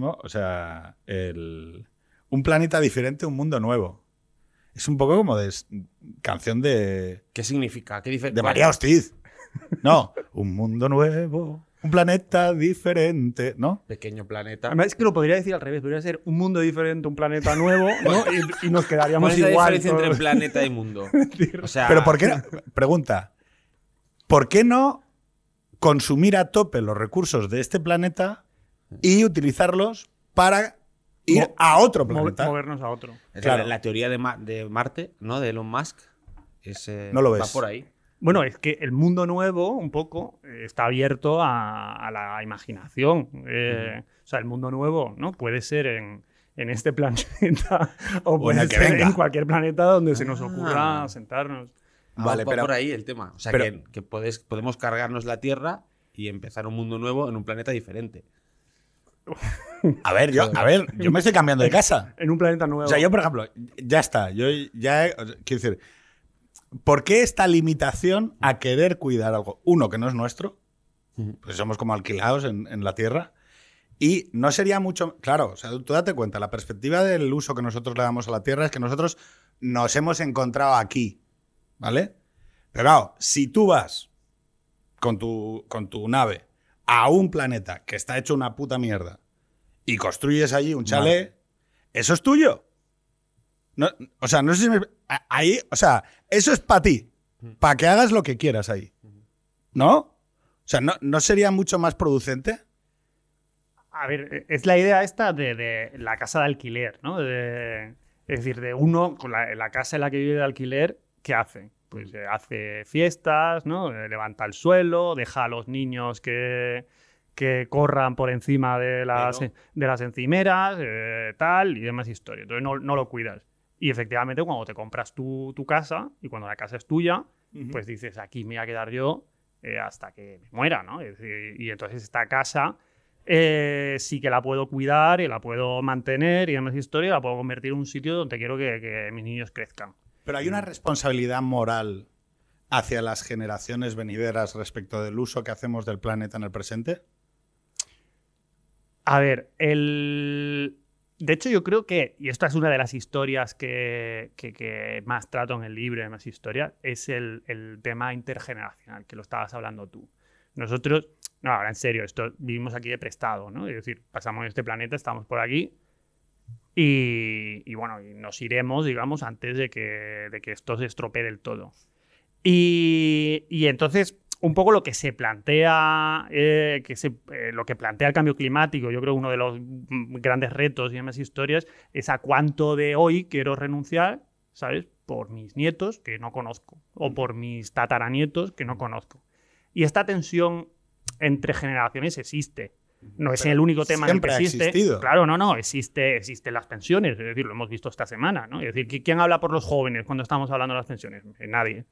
O sea, el, un planeta diferente, un mundo nuevo. Es un poco como de canción de, ¿Qué significa? ¿Qué de María Hostiz. No, un mundo nuevo, un planeta diferente, ¿no? Pequeño planeta. Además, es que lo podría decir al revés. Podría ser un mundo diferente, un planeta nuevo, ¿no? Y, y nos ¿Cuál quedaríamos es la igual. diferencia entre planeta y mundo? O sea, Pero ¿por qué no? Pregunta. ¿Por qué no consumir a tope los recursos de este planeta y utilizarlos para ir Mo- a otro planeta? movernos a otro. es claro. la, la teoría de, Ma- de Marte, ¿no? De Elon Musk. es, eh, No lo Va ves. por ahí. Bueno, es que el mundo nuevo, un poco, eh, está abierto a, a la imaginación. Eh, O sea, el mundo nuevo, ¿no? Puede ser en, en este planeta o en puede el que ser venga. en cualquier planeta donde se nos Ah. ocurra sentarnos. Ah, Vale, va pero- por ahí el tema. O sea, pero- que, que puedes- podemos cargarnos la Tierra y empezar un mundo nuevo en un planeta diferente. A ver, yo, a ver, yo me estoy cambiando de casa. En un planeta nuevo. O sea, yo, por ejemplo, ya está. Yo ya. he- quiero decir, ¿por qué esta limitación a querer cuidar algo? Uno, que no es nuestro. Pues somos como alquilados en, en la tierra. Y no sería mucho. Claro, o sea, tú date cuenta, la perspectiva del uso que nosotros le damos a la tierra es que nosotros nos hemos encontrado aquí. ¿Vale? Pero claro, si tú vas con tu, con tu nave a un planeta que está hecho una puta mierda y construyes allí un chalet, eso es tuyo. No, o sea, no sé si me- Ahí, o sea, eso es para ti. Para que hagas lo que quieras ahí. ¿No? O sea, ¿no, ¿no sería mucho más producente? A ver, eh, es la idea esta de, de la casa de alquiler, ¿no? De- es decir, de uno, con la, la casa en la que vive de alquiler, ¿qué hace? Pues eh, hace fiestas, ¿no? Eh, levanta el suelo, deja a los niños que, que corran por encima de las, Pero- de las encimeras, eh, tal, y demás historias. Entonces no, no lo cuidas. Y efectivamente, cuando te compras tu, tu casa y cuando la casa es tuya, pues dices, aquí me voy a quedar yo eh, hasta que me muera, ¿no? Y entonces esta casa eh, sí que la puedo cuidar y la puedo mantener y demás historia, la puedo convertir en un sitio donde quiero que, que mis niños crezcan. Pero hay una responsabilidad moral hacia las generaciones venideras respecto del uso que hacemos del planeta en el presente. A ver, el... De hecho, yo creo que, y esta es una de las historias que, que- que más trato en el libro, de más historias, es el, el tema intergeneracional, que lo estabas hablando tú. Nosotros, no, ahora en serio, esto vivimos aquí de prestado, ¿no? Es decir, pasamos en este planeta, estamos por aquí y, y bueno, y nos iremos, digamos, antes de que, de que esto se estropee del todo. Y, y entonces, un poco lo que se plantea, eh, que se, eh, lo que plantea el cambio climático, yo creo que uno de los mm, grandes retos y demás historias es a cuánto de hoy quiero renunciar, ¿sabes? Por mis nietos que no conozco o por mis tataranietos que no conozco. Y esta tensión entre generaciones existe. No es Pero el único tema en el que ha existe. existido. Claro, no, no, existe, existen las pensiones, es decir, lo hemos visto esta semana, ¿no? Es decir, ¿qui- ¿quién habla por los jóvenes cuando estamos hablando de las pensiones? Eh, Nadie.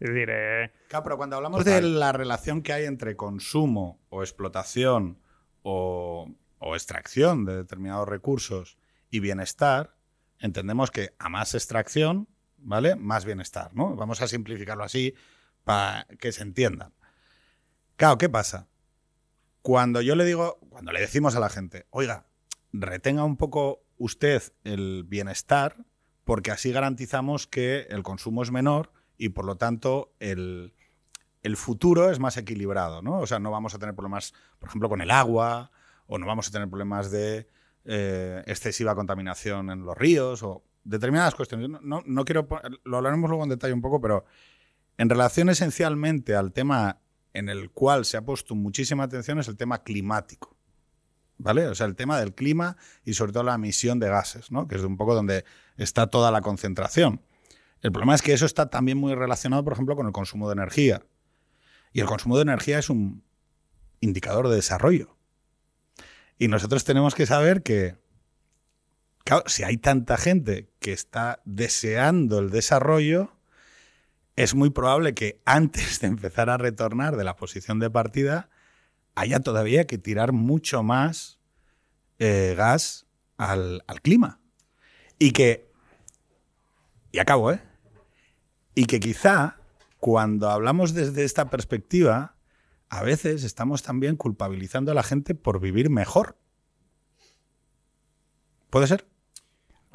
Es decir, eh, Claro, pero cuando hablamos de la relación que hay entre consumo o explotación o, o extracción de determinados recursos y bienestar, entendemos que a más extracción, ¿vale? Más bienestar, ¿no? Vamos a simplificarlo así para que se entienda. Claro, ¿qué pasa? Cuando yo le digo, cuando le decimos a la gente, oiga, retenga un poco usted el bienestar, porque así garantizamos que el consumo es menor y por lo tanto el, el futuro es más equilibrado, ¿no? O sea, no vamos a tener problemas, por ejemplo, con el agua, o no vamos a tener problemas de eh, excesiva contaminación en los ríos, o determinadas cuestiones. No, no, no quiero, lo hablaremos luego en detalle un poco, pero en relación esencialmente al tema en el cual se ha puesto muchísima atención es el tema climático. ¿Vale? O sea, el tema del clima y sobre todo la emisión de gases, ¿no? Que es un poco donde está toda la concentración. El problema es que eso está también muy relacionado, por ejemplo, con el consumo de energía. Y el consumo de energía es un indicador de desarrollo. Y nosotros tenemos que saber que, claro, si hay tanta gente que está deseando el desarrollo, es muy probable que antes de empezar a retornar de la posición de partida, haya todavía que tirar mucho más eh, gas al, al clima. Y que, y acabo, ¿eh? Y que quizá cuando hablamos desde esta perspectiva, a veces estamos también culpabilizando a la gente por vivir mejor. ¿Puede ser?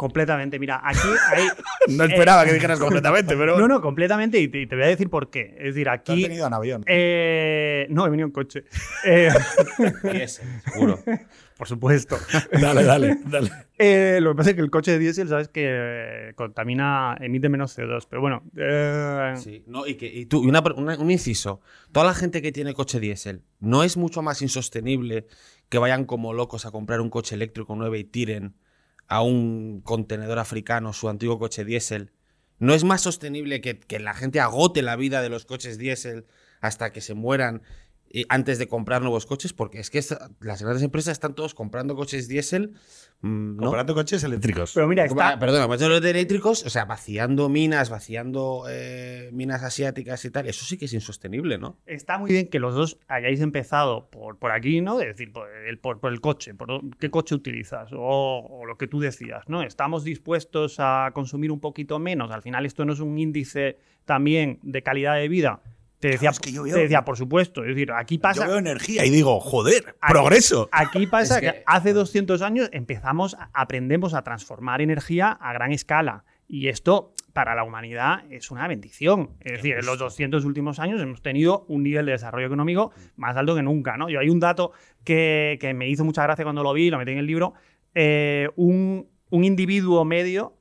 Completamente. Mira, aquí hay. No esperaba que dijeras completamente, pero. No, no, completamente. Y te, te voy a decir por qué. Es decir, ¿Te has aquí. venido en avión. eh, no, he venido en coche. Eh, Diésel, seguro. por supuesto. Dale, dale, dale. Eh, lo que pasa es que el coche de diésel, sabes que eh, contamina, emite menos CO2. Pero bueno. eh, Sí, no, y, que, y tú, y una- un inciso. Toda la gente que tiene coche diésel, ¿no es mucho más insostenible que vayan como locos a comprar un coche eléctrico nuevo y tiren a un contenedor africano su antiguo coche diésel? ¿No es más sostenible que, que la gente agote la vida de los coches diésel hasta que se mueran eh, antes de comprar nuevos coches? Porque es que esta- las grandes empresas están todos comprando coches diésel. mm, ¿no? Comprando coches eléctricos. Pero mira, Ah, está, Perdona, más de los de eléctricos, o sea, vaciando minas, vaciando eh, minas asiáticas y tal, eso sí que es insostenible, ¿no? está muy bien que los dos hayáis empezado por, por aquí, ¿no? Es decir, por el, por, por el coche, por qué coche utilizas o, o lo que tú decías, ¿no? Estamos dispuestos a consumir un poquito menos. Al final esto no es un índice también de calidad de vida. Te decía, es que yo veo- te decía, por supuesto. Es decir, aquí pasa... Yo veo energía y digo, joder, Aquí- progreso. Aquí pasa Es que, que- hace 200 años empezamos, a- aprendemos a transformar energía a gran escala. Y esto para la humanidad es una bendición. Es decir, en los 200 últimos años hemos tenido un nivel de desarrollo económico más alto que nunca. ¿no? Yo hay un dato que, que me hizo mucha gracia cuando lo vi, lo metí en el libro. Eh, un, un individuo medio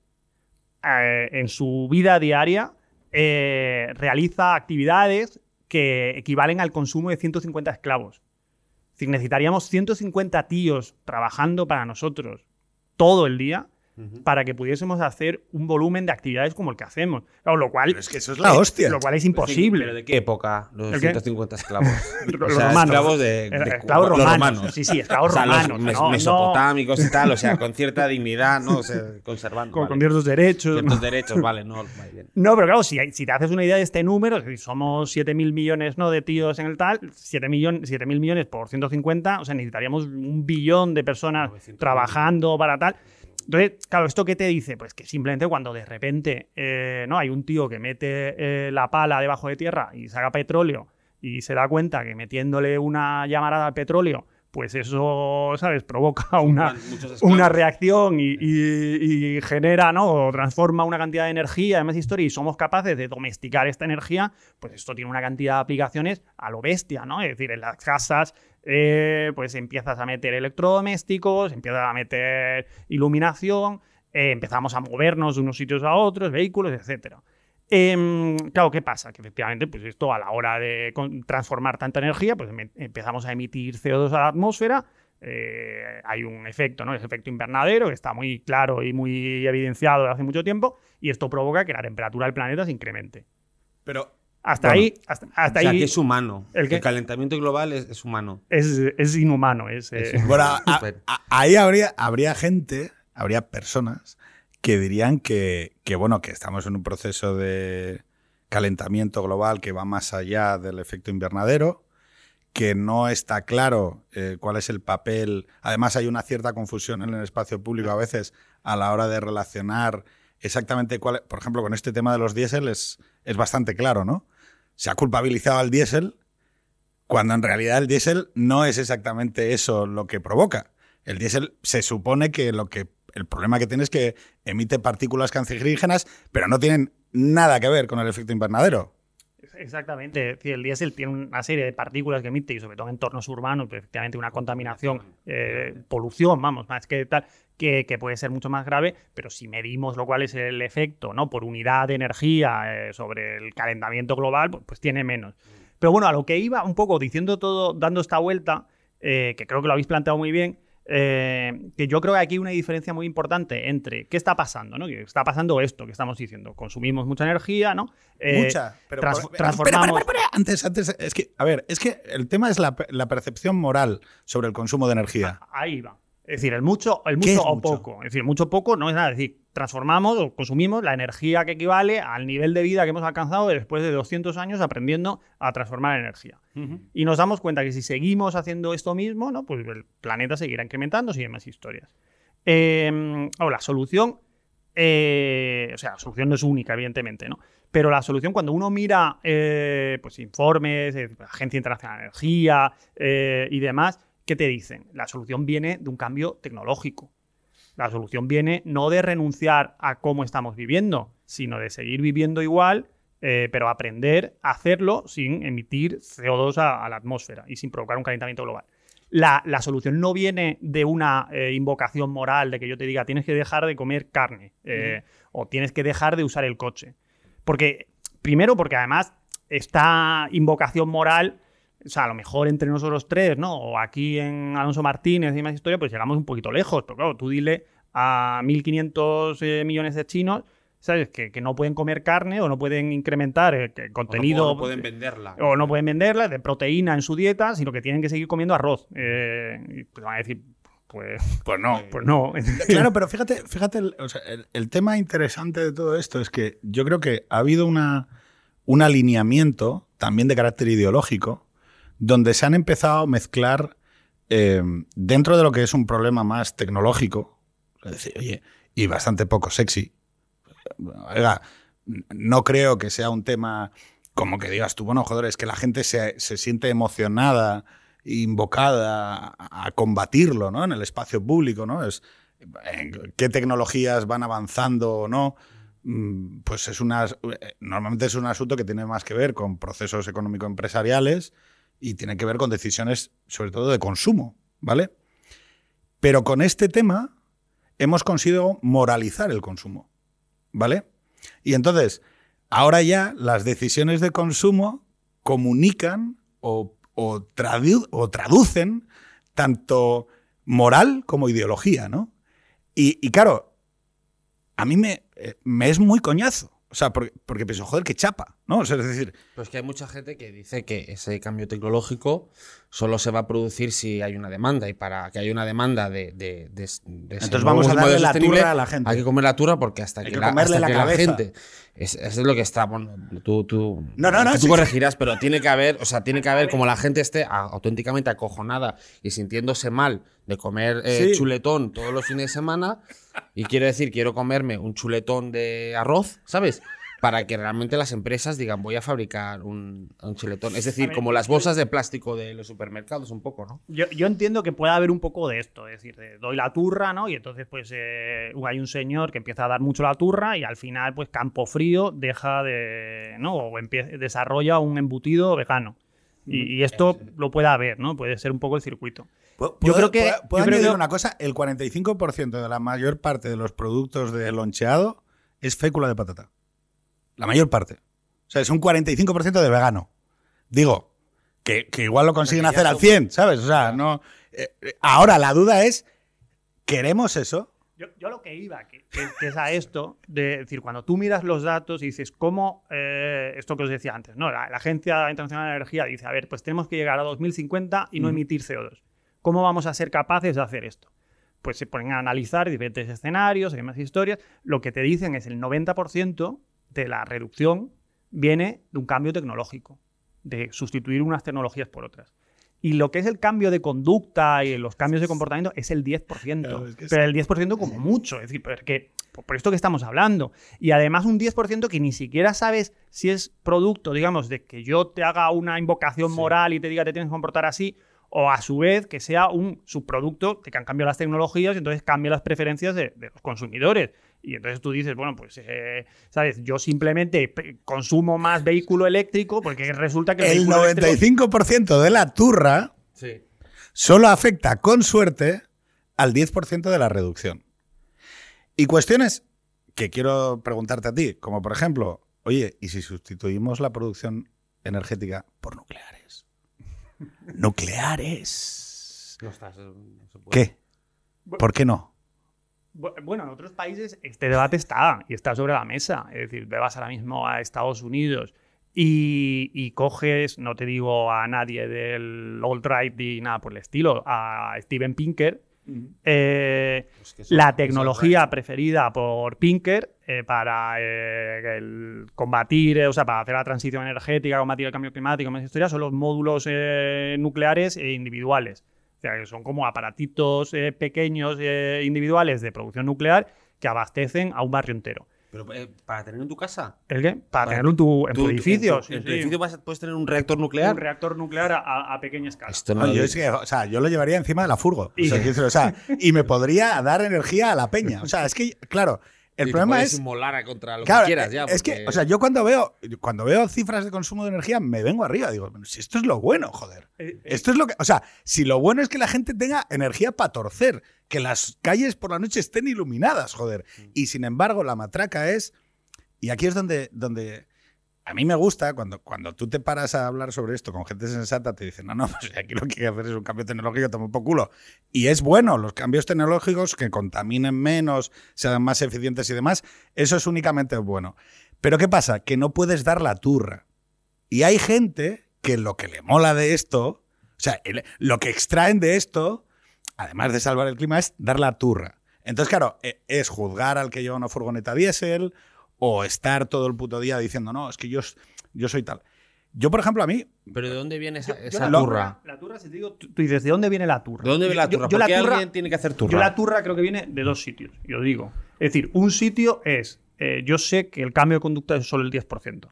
eh, en su vida diaria eh, realiza actividades que equivalen al consumo de 150 esclavos. Es decir, necesitaríamos 150 tíos trabajando para nosotros todo el día para que pudiésemos hacer un volumen de actividades como el que hacemos. Claro, lo cual, Pero es que eso es la hostia. lo cual es imposible. ¿Pero de qué época? Los ¿El qué? 150 esclavos. Los o sea, romanos. esclavos de, Era- de- esclavos los romanos. Sí, sí, esclavos O sea, los romanos. mes- no, no, mesopotámicos y tal, o sea, con cierta dignidad, ¿no? O sea, conservando. con, vale. con ciertos derechos. Ciertos ¿no? derechos, vale, no, vale, bien. No, pero claro, si, si te haces una idea de este número, es decir, somos 7.000 millones ¿no? de tíos en el tal, 7.000 millon- 7.000 millones por 150, o sea, necesitaríamos un billón de personas 900.000. trabajando para tal. Entonces, claro, ¿esto qué te dice? Pues que simplemente cuando de repente eh, no hay un tío que mete eh, la pala debajo de tierra y saca petróleo y se da cuenta que metiéndole una llamarada al petróleo, pues eso, ¿sabes? Provoca una, una reacción y, y- y genera, ¿no? O transforma una cantidad de energía, además historia, y somos capaces de domesticar esta energía, pues esto tiene una cantidad de aplicaciones a lo bestia, ¿no? Es decir, en las casas, eh, pues empiezas a meter electrodomésticos, empiezas a meter iluminación, eh, empezamos a movernos de unos sitios a otros, vehículos, etcétera. Em, claro, ¿qué pasa? Que efectivamente, pues esto a la hora de transformar tanta energía, pues em- empezamos a emitir CO2 a la atmósfera. eh, hay un efecto, ¿no? Es efecto invernadero, que está muy claro y muy evidenciado desde hace mucho tiempo, y esto provoca que la temperatura del planeta se incremente. Pero Hasta Bueno, ahí, hasta, hasta O sea, ahí que es humano. ¿El ¿El, calentamiento global es, es humano. es, es inhumano. Es, Es eh, bueno, a- Súper. a- ahí habría, habría gente, habría personas que dirían que, que, bueno, que estamos en un proceso de calentamiento global que va más allá del efecto invernadero, que no está claro eh, cuál es el papel. Además, hay una cierta confusión en el espacio público a veces a la hora de relacionar exactamente cuál. Por ejemplo, con este tema de los diésel es, es bastante claro, ¿no? Se ha culpabilizado al diésel cuando en realidad el diésel no es exactamente eso lo que provoca. El diésel se supone que lo que el problema que tiene es que emite partículas cancerígenas, pero no tienen nada que ver con el efecto invernadero. Exactamente. Es decir, el diésel tiene una serie de partículas que emite y sobre todo en entornos urbanos, pues, efectivamente una contaminación, eh, polución, vamos, más que tal, que, que puede ser mucho más grave, pero si medimos lo cual es el efecto ¿no? por unidad de energía eh, sobre el calentamiento global, pues, pues tiene menos. Pero bueno, a lo que iba un poco diciendo todo, dando esta vuelta, eh, que creo que lo habéis planteado muy bien, eh, que yo creo que aquí hay una diferencia muy importante entre qué está pasando, ¿no? Que está pasando esto que estamos diciendo. Consumimos mucha energía, ¿no? Eh, Mucha. Pero trans- por- transformamos- Antes, antes, es que, a ver, es que el tema es la, la percepción moral sobre el consumo de energía. Ahí va. Es decir, el mucho, el ¿Qué mucho o mucho? poco. Es decir, mucho o poco no es nada. Es decir, transformamos o consumimos la energía que equivale al nivel de vida que hemos alcanzado después de 200 años aprendiendo a transformar energía. Y nos damos cuenta que si seguimos haciendo esto mismo, ¿no? pues el planeta seguirá incrementando y demás historias. Eh, ahora, la solución, eh, o sea, la solución no es única, evidentemente, ¿no? Pero la solución, cuando uno mira eh, pues, informes, eh, Agencia Internacional de Energía eh, y demás, ¿qué te dicen? La solución viene de un cambio tecnológico. La solución viene no de renunciar a cómo estamos viviendo, sino de seguir viviendo igual, eh, pero aprender a hacerlo sin emitir CO2 a, a la atmósfera y sin provocar un calentamiento global. La, la solución no viene de una eh, invocación moral de que yo te diga tienes que dejar de comer carne eh, o tienes que dejar de usar el coche. Porque, primero, porque además esta invocación moral, o sea, a lo mejor entre nosotros tres, ¿no? O aquí en Alonso Martínez y más historia, pues llegamos un poquito lejos. Pero claro, tú dile a 1.500 eh, millones de chinos, ¿sabes? Que, que no pueden comer carne o no pueden incrementar el, el O contenido. no, o no pueden venderla. o no pueden venderla de proteína en su dieta, sino que tienen que seguir comiendo arroz. Eh, y pues van a decir, pues, Pues no. pues no. Claro, pero fíjate, fíjate el, o sea, el- el tema interesante de todo esto es que yo creo que ha habido una, un alineamiento también de carácter ideológico donde se han empezado a mezclar eh, dentro de lo que es un problema más tecnológico, es decir, oye, y bastante poco sexy. Oiga, no creo que sea un tema como que digas tú, bueno, joder, es que la gente se, se siente emocionada, invocada a, combatirlo, ¿no? En el espacio público, ¿no? Es, qué tecnologías van avanzando o no, mm, pues es una, normalmente es un asunto que tiene más que ver con procesos económico-empresariales y tiene que ver con decisiones, sobre todo de consumo, ¿vale? Pero con este tema hemos conseguido moralizar el consumo, ¿vale? Y entonces, ahora ya las decisiones de consumo comunican o, o tradu- o traducen tanto moral como ideología, ¿no? Y, y claro, a mí me, eh, me es muy coñazo. O sea, porque, porque pienso, joder, qué chapa, ¿no? O sea, es decir, Pero es que hay mucha gente que dice que ese cambio tecnológico solo se va a producir si hay una demanda. Y para que haya una demanda de. de, de- de ese Entonces vamos a darle la turra a la gente. Hay que comer la turra porque hasta Hay que, que la, hasta la que cabeza. gente. Es, eso es lo que está. Bueno, tú, tú, No, no, no, tú sí, corregirás, pero tiene que haber. O sea, tiene que haber como la gente esté a- auténticamente acojonada y sintiéndose mal de comer eh, Sí. chuletón todos los fines de semana. Y quiero decir, quiero comerme un chuletón de arroz, ¿sabes? Para que realmente las empresas digan, voy a fabricar un, un chuletón. Es decir, ver, como las bolsas de plástico de los supermercados, un poco, ¿no? Yo, yo entiendo que puede haber un poco de esto, es decir, de doy la turra, ¿no? Y entonces, pues, eh, hay un señor que empieza a dar mucho la turra y al final, pues, Campo Frío deja de, ¿no? O empie- desarrolla un embutido vegano. Y, y esto lo puede haber, ¿no? Puede ser un poco el circuito. ¿Puedo, Yo creo que- ¿puedo- puedo yo creo añadir que- una cosa? El 45% de la mayor parte de los productos de loncheado es fécula de patata. La mayor parte. O sea, es un 45% de vegano. Digo, que, que igual lo consiguen hacer al son- 100, ¿sabes? O sea, no. eh, eh, ahora la duda es: ¿queremos eso? Yo, yo lo que iba, que, que- que es a esto, de decir, cuando tú miras los datos y dices, ¿cómo, eh, esto que os decía antes, ¿no? La, la Agencia Internacional de Energía dice, a ver, pues tenemos que llegar a 2050 y no emitir CO2. ¿Cómo vamos a ser capaces de hacer esto? Pues se ponen a analizar diferentes escenarios, hay más historias. Lo que te dicen es el 90% de la reducción viene de un cambio tecnológico, de sustituir unas tecnologías por otras. Y lo que es el cambio de conducta y los cambios de comportamiento es el 10%. Claro, es que pero el 10% como mucho. Es decir, porque, por esto que estamos hablando. Y además un 10% que ni siquiera sabes si es producto, digamos, de que yo te haga una invocación Sí. moral y te diga te tienes que comportar así, o a su vez que sea un subproducto de que han cambiado las tecnologías y entonces cambian las preferencias de, de los consumidores. Y entonces tú dices, bueno, pues, eh, ¿sabes? Yo simplemente consumo más vehículo eléctrico porque resulta que... El vehículo eléctrico- 95% de la turra Sí. solo afecta con suerte al 10% de la reducción. Y cuestiones que quiero preguntarte a ti, como por ejemplo, oye, ¿y si sustituimos la producción energética por nucleares? Nucleares. No estás. ¿Qué? ¿Por qué no? Bu- Bueno, en otros países este debate está y está sobre la mesa. Es decir, te vas ahora mismo a Estados Unidos y, y coges, no te digo a nadie del alt-right ni nada por el estilo, a Steven Pinker. Eh, Pues que la tecnología preferida por Pinker eh, para eh, el combatir, eh, o sea, para hacer la transición energética, combatir el cambio climático, más historias, son los módulos eh, nucleares e individuales. O sea, que son como aparatitos eh, pequeños eh, individuales de producción nuclear que abastecen a un barrio entero. Pero eh, para tener en tu casa. ¿El qué? Para tenerlo en tu, en tu Tú- edificio. En tu, sí, en tu sí. edificio vas puedes tener un reactor nuclear. Un reactor nuclear a, a pequeña escala. Esto no No, lo yo, vi. es que, o sea, yo lo llevaría encima de la furgo. Sea, o sea, y me podría dar energía a la peña. O sea, es que, claro, el Y problema es. inmolar a contra lo Claro, que quieras ya. es que, o sea, yo cuando veo, cuando veo cifras de consumo de energía, me vengo arriba. Digo, "Bueno, si esto es lo bueno, joder. Eh, eh, Esto es lo que. O sea, si lo bueno es que la gente tenga energía para torcer, que las calles por la noche estén iluminadas, joder. Y sin embargo, la matraca es. Y aquí es donde. donde a mí me gusta cuando, cuando tú te paras a hablar sobre esto con gente sensata, te dicen, no, no, pues aquí lo que hay que hacer es un cambio tecnológico, toma un poco culo. Y es bueno, los cambios tecnológicos que contaminen menos, sean más eficientes y demás, eso es únicamente bueno. Pero ¿qué pasa? Que no puedes dar la turra. Y hay gente que lo que le mola de esto, o sea, lo que extraen de esto, además de salvar el clima, es dar la turra. Entonces, claro, e- es juzgar al que lleva una furgoneta diésel o estar todo el puto día diciendo, no, es que yo, yo soy tal. Yo, por ejemplo, a mí, Pero ¿de dónde viene esa, yo esa la turra? La turra, si te digo, tú tú dices, ¿de dónde viene la turra? ¿De dónde viene la Yo- turra? Yo, ¿Por qué la turra, alguien tiene que hacer turra? yo la turra creo que viene de dos sitios, yo digo. Es decir, un sitio es, eh, yo sé que el cambio de conducta es solo el 10%,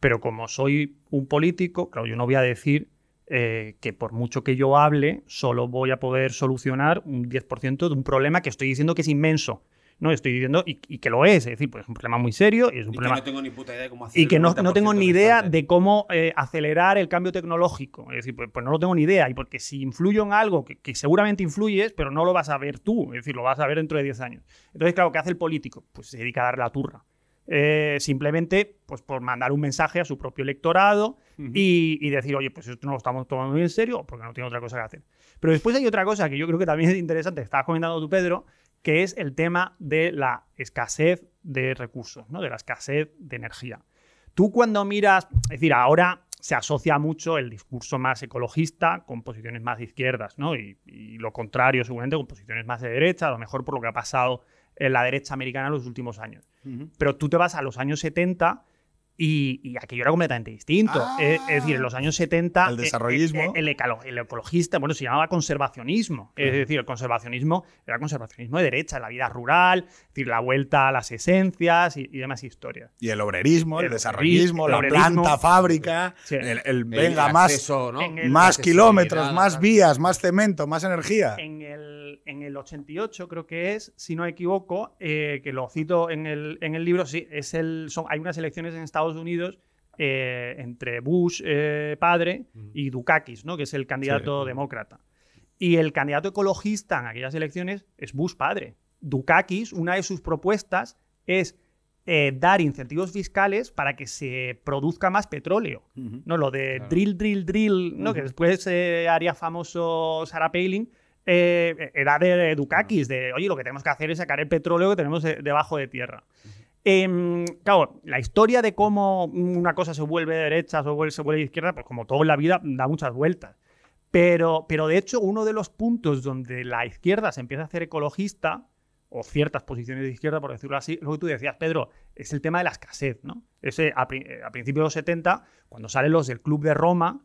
pero como soy un político, claro, yo no voy a decir eh, que por mucho que yo hable, solo voy a poder solucionar un 10% de un problema que estoy diciendo que es inmenso. No, estoy diciendo, y, y que lo es, es decir, pues es un problema muy serio y es un Y que problema no tengo ni puta idea de cómo hacer y que no, no tengo 90% ni idea restante. de cómo eh, acelerar el cambio tecnológico. Es decir, pues, pues no lo tengo ni idea. Y porque si influyo en algo que, que seguramente influyes, pero no lo vas a ver tú, es decir, lo vas a ver dentro de 10 años. Entonces, claro, ¿qué hace el político? Pues se dedica a dar la turra. Eh, simplemente pues por mandar un mensaje a su propio electorado y, y decir, oye, pues esto no lo estamos tomando muy en serio porque no tiene otra cosa que hacer. Pero después hay otra cosa que yo creo que también es interesante, estabas comentando tú, Pedro, que es el tema de la escasez de recursos, ¿no? de la escasez de energía. Tú cuando miras, es decir, ahora se asocia mucho el discurso más ecologista con posiciones más de izquierdas, ¿no? Y, y lo contrario, seguramente, con posiciones más de derecha, a lo mejor por lo que ha pasado en la derecha americana en los últimos años. Pero tú te vas a los años 70 y, y aquello era completamente distinto. Ah. es, es decir, en los años 70... El eh, desarrollismo. eh, El, ecolo- el ecologista, bueno, se llamaba conservacionismo. Es decir, el conservacionismo era conservacionismo de derecha, la vida rural, es decir, la vuelta a las esencias y, y demás historias. y el obrerismo, el, El desarrollismo, la el obrerismo. planta, fábrica, Sí. el, el El venga, más, acceso, ¿no? el- más kilómetros, más vías, más cemento, más energía. En el, en el 88, creo que es, si no me equivoco, eh, que lo cito en el, en el libro, sí, es el, son, hay unas elecciones en Estados Unidos eh, entre Bush eh, padre y Dukakis, ¿no? que es el candidato demócrata. Y el candidato ecologista en aquellas elecciones es Bush padre. Dukakis, una de sus propuestas es eh, dar incentivos fiscales para que se produzca más petróleo. ¿no? Lo de Claro. drill, drill, drill, ¿no? que después eh, haría famoso Sarah Palin, eh, era de Dukakis, de, oye, lo que tenemos que hacer es sacar el petróleo que tenemos de- debajo de tierra. Em, claro, la historia de cómo una cosa se vuelve de derecha o vuelve- se vuelve de izquierda, pues como todo en la vida, da muchas vueltas. Pero, pero de hecho, uno de los puntos donde la izquierda se empieza a hacer ecologista, o ciertas posiciones de izquierda, por decirlo así, lo que tú decías, Pedro, es el tema de la escasez, ¿no? Ese, a, eh, a principios de los 70, cuando salen los del Club de Roma,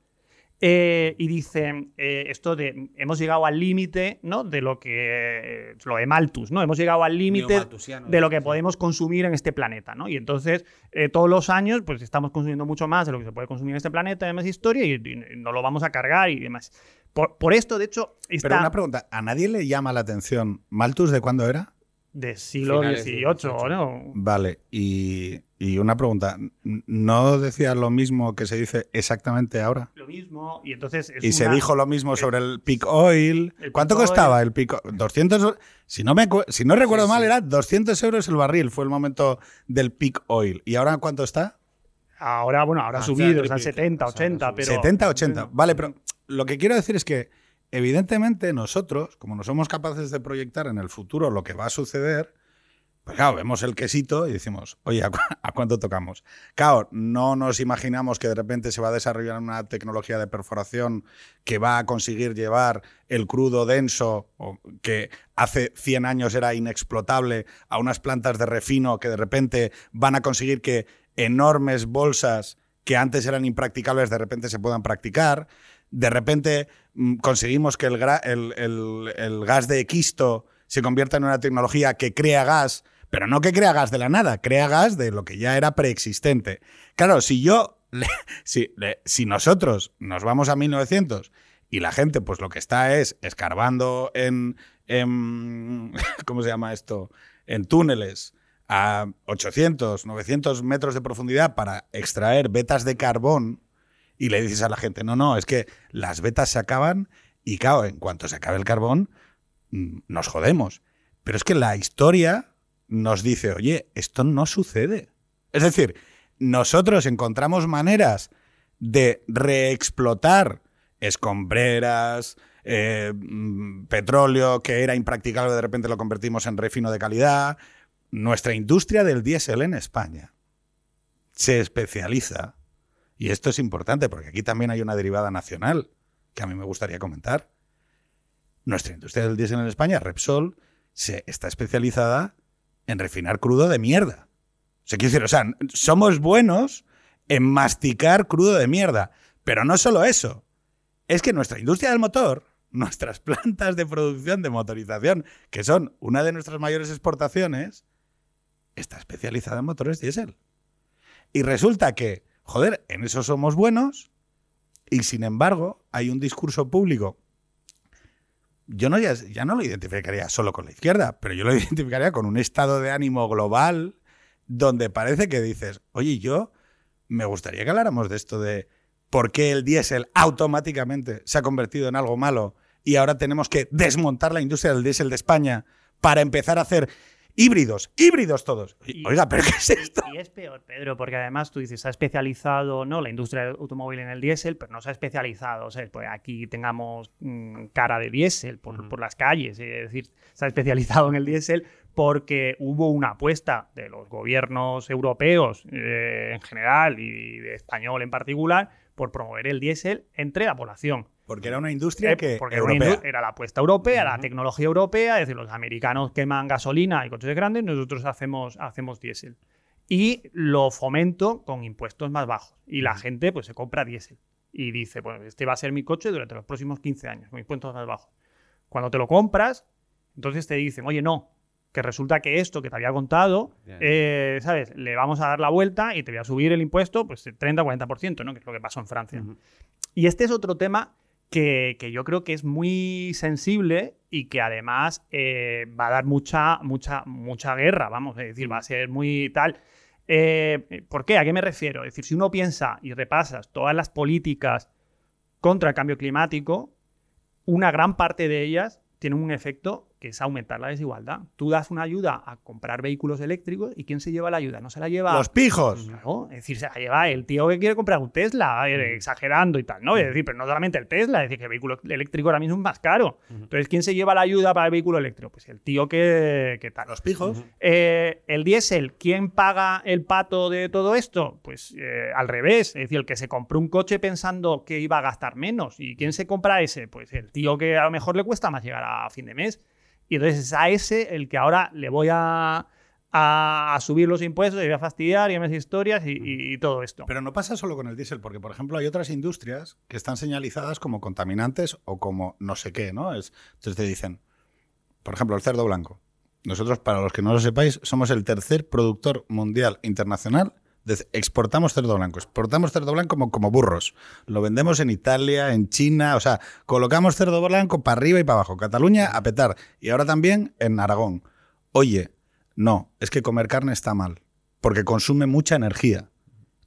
eh, y dicen eh, esto de hemos llegado al límite, ¿no? De lo que eh, lo de Malthus, ¿no? Hemos llegado al límite de lo que podemos consumir en este planeta, ¿no? Y entonces eh, todos los años pues estamos consumiendo mucho más de lo que se puede consumir en este planeta, y demás historia y, y no lo vamos a cargar y demás. Por, por esto, de hecho, está Pero una pregunta, ¿a nadie le llama la atención Malthus de cuándo era? De siglo XVIII, 18. ¿no? Vale, y, y una pregunta, ¿no decía lo mismo que se dice exactamente ahora? Lo mismo, y entonces es Y se dijo lo mismo sobre el peak oil. El ¿Cuánto peak costaba el peak oil? 200, si no, me, si no recuerdo Sí, mal, sí. era 200 euros el barril, fue el momento del peak oil. ¿Y ahora cuánto está? Ahora, bueno, ahora ha Ah, subido, o sea, está al triple- 70, o sea, 80, ha pero... 70, 80. Vale, pero lo que quiero decir es que, evidentemente, nosotros, como no somos capaces de proyectar en el futuro lo que va a suceder, pues claro, vemos el quesito y decimos, oye, ¿a, a cuánto tocamos? Claro, no nos imaginamos que de repente se va a desarrollar una tecnología de perforación que va a conseguir llevar el crudo denso, que hace 100 años era inexplotable, a unas plantas de refino que de repente van a conseguir que enormes bolsas que antes eran impracticables de repente se puedan practicar. De repente mm, conseguimos que el, gas de Equisto se convierta en una tecnología que crea gas Pero no que crea gas de la nada, crea gas de lo que ya era preexistente. Claro, si yo, si, si nosotros nos vamos a 1900 y la gente pues lo que está es escarbando en, en ¿cómo se llama esto? En túneles a 800, 900 metros de profundidad para extraer vetas de carbón y le dices a la gente, no, no, es que las vetas se acaban y claro, en cuanto se acabe el carbón, mm, nos jodemos. Pero es que la historia nos dice, oye, esto no sucede. Es decir, nosotros encontramos maneras de reexplotar escombreras, eh, mm, petróleo que era impracticable, de repente lo convertimos en refino de calidad. Nuestra industria del diésel en España se especializa, y esto es importante porque aquí también hay una derivada nacional que a mí me gustaría comentar. Nuestra industria del diésel en España, Repsol, se está especializada en refinar crudo de mierda. O sea, decir, o sea, somos buenos en masticar crudo de mierda. Pero no solo eso. Es que nuestra industria del motor, nuestras plantas de producción de motorización, que son una de nuestras mayores exportaciones, está especializada en motores diésel. Y resulta que, joder, en eso somos buenos y sin embargo hay un discurso público. Yo no ya, no lo identificaría solo con la izquierda, pero yo lo identificaría con un estado de ánimo global donde parece que dices, oye, yo me gustaría que habláramos de esto de por qué el diésel automáticamente se ha convertido en algo malo y ahora tenemos que desmontar la industria del diésel de España para empezar a hacer Híbridos, híbridos todos. Oiga, ¿pero qué es esto? Y, es peor, Pedro, porque además tú dices, se ha especializado no la industria del automóvil en el diésel, pero no se ha especializado. O sea, pues aquí tengamos mm, cara de diésel por, las calles. Es decir, se ha especializado en el diésel porque hubo una apuesta de los gobiernos europeos eh, en general y de español en particular por promover el diésel entre la población. Porque era una industria eh, que porque Era, la apuesta europea, la tecnología europea, es decir, los americanos queman gasolina y coches grandes, nosotros hacemos, hacemos diésel. Y lo fomento con impuestos más bajos. Y la gente pues se compra diésel. Y dice, bueno, este va a ser mi coche durante los próximos 15 años, con impuestos más bajos. Cuando te lo compras, entonces te dicen, oye, no, que resulta que esto que te había contado, eh, ¿sabes? Le vamos a dar la vuelta y te voy a subir el impuesto, pues 30-40%, ¿no? Que es lo que pasó en Francia. Y este es otro tema que, yo creo que es muy sensible y que además eh, va a dar mucha, mucha, mucha guerra, vamos, a decir, va a ser muy tal. Eh, ¿Por qué? ¿A qué me refiero? Es decir, si uno piensa y repasas todas las políticas contra el cambio climático, una gran parte de ellas tienen un efecto que es aumentar la desigualdad. Tú das una ayuda a comprar vehículos eléctricos y ¿quién se lleva la ayuda? No se la lleva... Los pijos. Es decir, se la lleva el tío que quiere comprar un Tesla, exagerando y tal, ¿no? Es decir, pero no solamente el Tesla, es decir, que el vehículo eléctrico ahora mismo es más caro. Entonces, ¿quién se lleva la ayuda para el vehículo eléctrico? Pues el tío que, que tal. Los pijos. Eh, el diésel, ¿quién paga el pato de todo esto? Pues eh, al revés, es decir, el que se compró un coche pensando que iba a gastar menos. ¿Y quién se compra ese? Pues el tío que a lo mejor le cuesta más llegar a fin de mes. Y entonces es a ese el que ahora le voy a, subir los impuestos, le voy a fastidiar y más historias y, todo esto. Pero no pasa solo con el diésel, porque por ejemplo hay otras industrias que están señalizadas como contaminantes o como no sé qué, ¿no? Es, entonces te dicen, por ejemplo, el cerdo blanco. Nosotros, para los que no lo sepáis, somos el tercer productor mundial internacional exportamos cerdo blanco, exportamos cerdo blanco como, como burros. Lo vendemos en Italia, en China, o sea, colocamos cerdo blanco para arriba y para abajo. Cataluña a petar. Y ahora también en Aragón. Oye, no, es que comer carne está mal, porque consume mucha energía.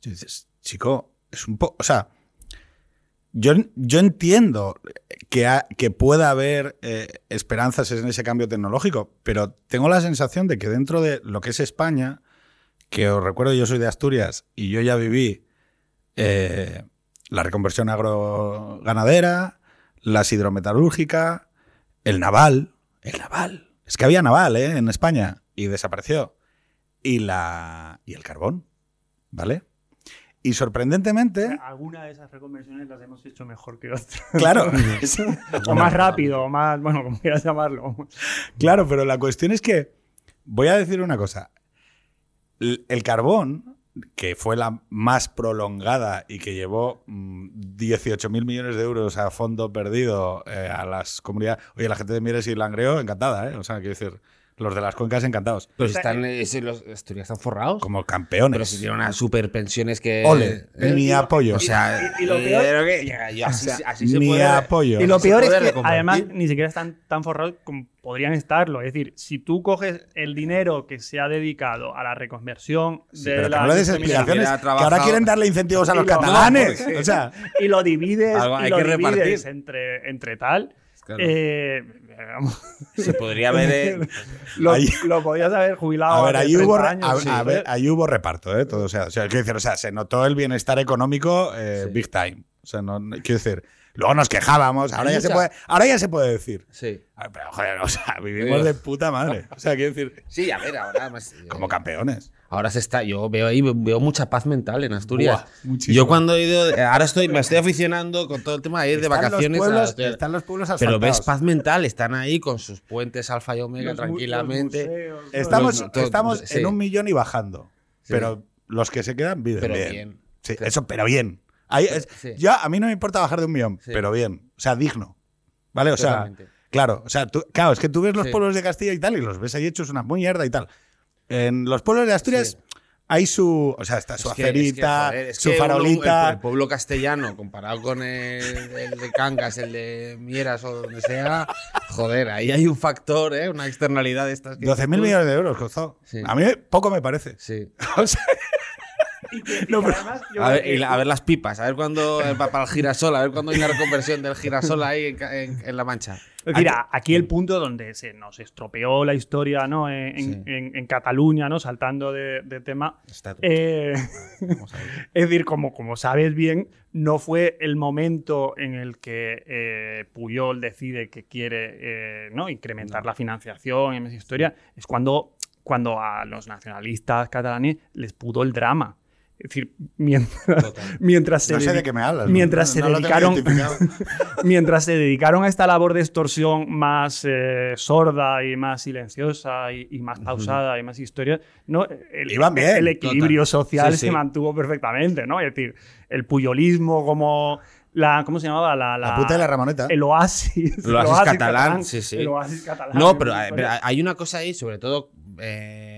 dices, chico, es un poco, o sea, yo, yo entiendo que, que pueda haber eh, esperanzas en ese cambio tecnológico, pero tengo la sensación de que dentro de lo que es España, que os recuerdo, yo soy de Asturias y yo ya viví eh, la reconversión agroganadera, la hidrometalúrgica, el naval, el naval. Es que había naval ¿eh? en España y desapareció. Y, la, y el carbón, ¿vale? Y sorprendentemente. Algunas de esas reconversiones las hemos hecho mejor que otras. Claro. o más rápido, o más. Bueno, como quieras llamarlo. Claro, pero la cuestión es que. Voy a decir una cosa. El carbón, que fue la más prolongada y que llevó 18.000 mm, millones de euros a fondo perdido eh, a las comunidades. Oye, la gente de Mieres y Langreo, encantada, ¿eh? O sea, quiero decir, Los de las cuencas encantados. Pero si están, eh, si los Asturias están forrados. Como campeones. Pero si tienen unas super pensiones que. Ole, ¿eh? ni apoyo. O sea, Y- y lo eh, peor- que así, así se puede. apoyo. Y lo peor es que además ni siquiera están tan forrados como podrían estarlo. Es decir, si tú coges el dinero que se ha dedicado a la reconversión Sí, de pero que la no le des industria explicaciones. Que ahora quieren darle incentivos a los lo- catalanes. No, porque- O sea, y lo divides, Algo y hay lo que divides repartir. entre, entre tal. Claro. eh, Se podría ver. eh, lo, Ahí- lo podías haber jubilado. a ver, ahí hubo, 30 re- años, a- sí, a ver, joder. ahí hubo reparto, ¿eh? Todo, o sea, o sea, decir, o sea, se notó el bienestar económico eh, Sí. big time. O sea, no, no- quiero decir, luego nos quejábamos, ahora ya, se puede, ahora ya se puede decir. Sí. Ay, Pero, joder, o sea, vivimos de puta madre. O sea, quiero decir, Sí, a ver, ahora. más, eh, como campeones. Ahora se está. Yo veo ahí, veo mucha paz mental en Asturias. Buah, yo cuando he ido. Ahora estoy, me estoy aficionando con todo el tema de ir de Están los vacaciones a pueblos- Asturias. están los pueblos Pero ves paz mental, están ahí con sus puentes alfa y omega Los tranquilamente. los museos, ¿no? Estamos, Los- todo- estamos sí. en un millón y bajando. Sí. Pero los que se quedan viven Pero bien. bien. Sí, Sí. eso, pero bien. Ahí es- Sí. Ya, a mí no me importa bajar de un millón, Sí. pero bien. O sea, digno. ¿Vale? O sea, claro. O sea, tú- claro, es que tú ves los Sí. pueblos de Castilla y tal y los ves ahí hechos una mierda y tal. En los pueblos de Asturias Sí. hay su. O sea, está su Es que- es que, acerita, joder, es su que uno- farolita. el, el pueblo castellano, comparado con el, el de Cangas, el de Mieras o donde sea, joder, ahí hay un factor, ¿eh? una externalidad de estas. que 12.000 tú- millones de euros costó. Sí. A mí poco me parece. Sí. O sea, Y que- y No, que pero- además yo A ver, que- y la- a ver las pipas, a ver cuándo para el girasol, a ver cuándo hay una reconversión del girasol ahí en, ca- en- en La Mancha. Es decir, aquí el punto donde se nos estropeó la historia ¿no? en, Sí. en- en Cataluña, ¿no? saltando de, de tema. Eh, es decir, como, como sabes bien, no fue el momento en el que eh, Puyol decide que quiere eh, ¿no? incrementar la financiación y esa historia. Es cuando, cuando a los nacionalistas catalanes les pudo el drama. Es decir, mientras, mientras se no sé de qué me hablas. mientras no- se no dedicaron- identificado. mientras se dedicaron a esta labor de extorsión más eh, sorda y más silenciosa y, y más pausada y más historia, ¿no? el, Iban bien, el equilibrio total. social Sí, se sí. mantuvo perfectamente, ¿no? Es decir, el puyolismo como la ¿cómo se llamaba? La, La puta de la Ramoneta. el oasis, El oasis catalán, sí, sí. el oasis catalán. No, pero, pero hay una cosa ahí, sobre todo, eh,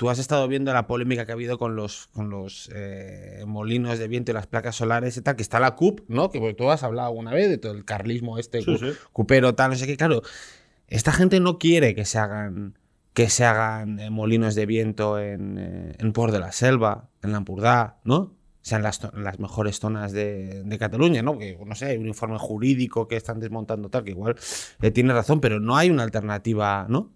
tú has estado viendo la polémica que ha habido con los, con los eh, molinos de viento y las placas solares y tal, que está la CUP, ¿no? Que tú has hablado alguna vez de todo el carlismo este, Sí, cu- sí. cupero, tal, no sé qué. Claro, esta gente no quiere que se hagan que se hagan eh, molinos de viento en, eh, en Port de la Selva, en Lampurdá, ¿no? O sea, en las, to- en las mejores zonas de, de Cataluña, ¿no? Que, no sé, hay un informe jurídico que están desmontando tal, que igual eh, tiene razón, pero no hay una alternativa, ¿no?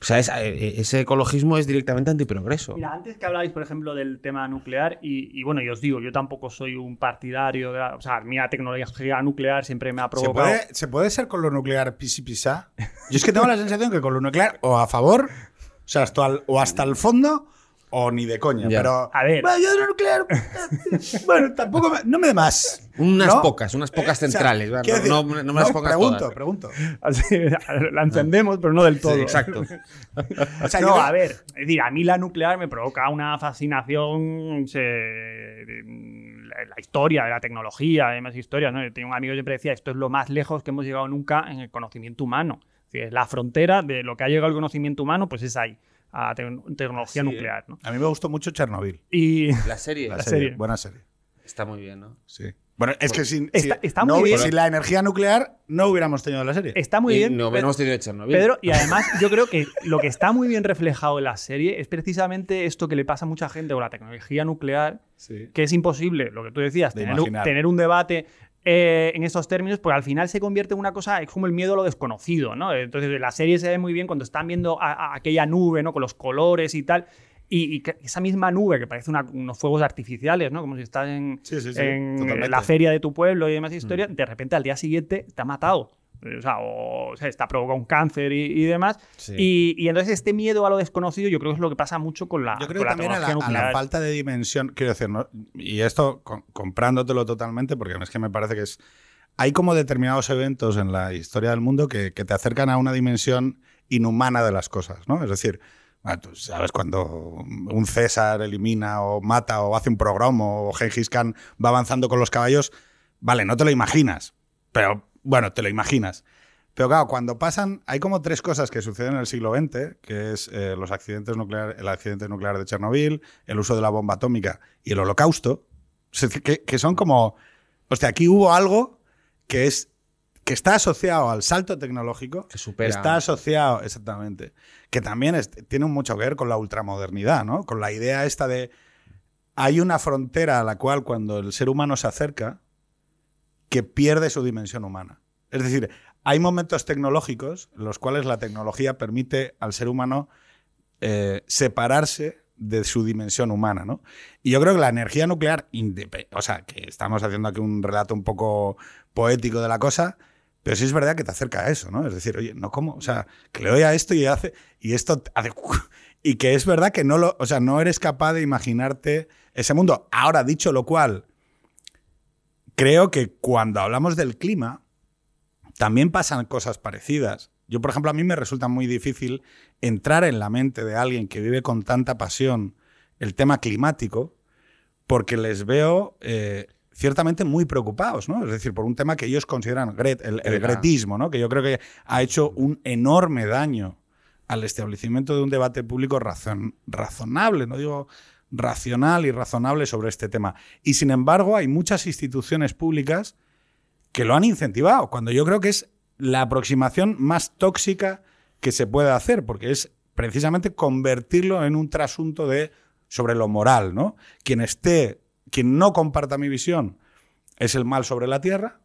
O sea, es- eh, ese ecologismo es directamente antiprogreso. Mira, antes que hablabais, por ejemplo, del tema nuclear, y, y bueno, y os digo, yo tampoco soy un partidario de la, O sea, la tecnología nuclear siempre me ha ¿Se provocado. puede, ¿Se puede ser con lo nuclear pisi pisa? Yo es que tengo la sensación que con lo nuclear o a favor, o sea, hasta el, o hasta el fondo, o ni de coña. Ya. Pero. A ver. Bueno, yo de lo nuclear. eh, bueno, tampoco. me- no me dé más. Unas ¿no? pocas, unas pocas O sea, centrales. ¿verdad? quiero no, decir, no- no me las pongas Pregunto, todas. pregunto. Así, la encendemos, pero no del todo. Sí, exacto. O sea, no, yo- a ver, es decir, a mí la nuclear me provoca una fascinación se- la, la historia, de la tecnología, de más historias, ¿no? Yo tenía un amigo que siempre decía, esto es lo más lejos que hemos llegado nunca en el conocimiento humano. Es decir, la frontera de lo que ha llegado el conocimiento humano, pues es ahí, a te- tecnología Sí, nuclear, ¿no? A mí me gustó mucho Chernobyl. Y La serie La, La serie. serie. Buena serie. está muy bien, ¿no? Sí. Bueno, es que sin, Está- si- está no- muy bien. sin la energía nuclear no hubiéramos tenido la serie. está muy Y bien. No hemos tenido Chernobyl. Pedro, y además yo creo que lo que está muy bien reflejado en la serie es precisamente esto que le pasa a mucha gente con la tecnología nuclear, Sí. que es imposible, lo que tú decías, De tener un debate eh, en estos términos, porque al final se convierte en una cosa, es como el miedo a lo desconocido, ¿no? Entonces la serie se ve muy bien cuando están viendo a- a aquella nube, ¿no? Con los colores y tal. Y, esa misma nube que parece una- unos fuegos artificiales, ¿no? Como si estás en, Sí, sí, sí, en totalmente. la feria de tu pueblo y demás historias, de repente al día siguiente te ha matado. O sea, o, o sea, está provocado un cáncer y, y demás. Sí. Y, y entonces este miedo a lo desconocido yo creo que es lo que pasa mucho con la, Yo creo con que la también a la, a la falta de dimensión, quiero decir, ¿no? y esto con- comprándotelo totalmente, porque es que me parece que es. Hay como determinados eventos en la historia del mundo que, que te acercan a una dimensión inhumana de las cosas, ¿no? Es decir, bueno, tú sabes cuando un César elimina o mata o hace un progromo o Gengis Khan va avanzando con los caballos, vale, no te lo imaginas, pero bueno, te lo imaginas. Pero claro, cuando pasan, hay como tres cosas que suceden en el siglo XX, que es eh, los accidentes nucleares, el accidente nuclear de Chernobyl, el uso de la bomba atómica y el holocausto, que, que son como, hostia, aquí hubo algo que es que está asociado al salto tecnológico, Que supera. está asociado, exactamente, que también es- tiene mucho que ver con la ultramodernidad, ¿no? Con la idea esta de hay una frontera a la cual cuando el ser humano se acerca, que pierde su dimensión humana. Es decir, hay momentos tecnológicos en los cuales la tecnología permite al ser humano eh, separarse de su dimensión humana, ¿no? Y yo creo que la energía nuclear, o sea, que estamos haciendo aquí un relato un poco poético de la cosa, pero sí es verdad que te acerca a eso, ¿no? Es decir, oye, no como, o sea, que le doy a esto y hace y esto hace y que es verdad que no lo, o sea, no eres capaz de imaginarte ese mundo. Ahora dicho lo cual, creo que cuando hablamos del clima también pasan cosas parecidas. Yo, por ejemplo, a mí me resulta muy difícil entrar en la mente de alguien que vive con tanta pasión el tema climático, porque les veo eh, ciertamente muy preocupados, ¿no? Es decir, por un tema que ellos consideran gret, el, gretismo, ¿no? Que yo creo que ha hecho un enorme daño al establecimiento de un debate público razon- razonable, no digo racional y razonable sobre este tema. Y sin embargo, hay muchas instituciones públicas que lo han incentivado, cuando yo creo que es la aproximación más tóxica que se puede hacer, porque es precisamente convertirlo en un trasunto de sobre lo moral, ¿no? Quien esté, quien no comparta mi visión es el mal sobre la tierra,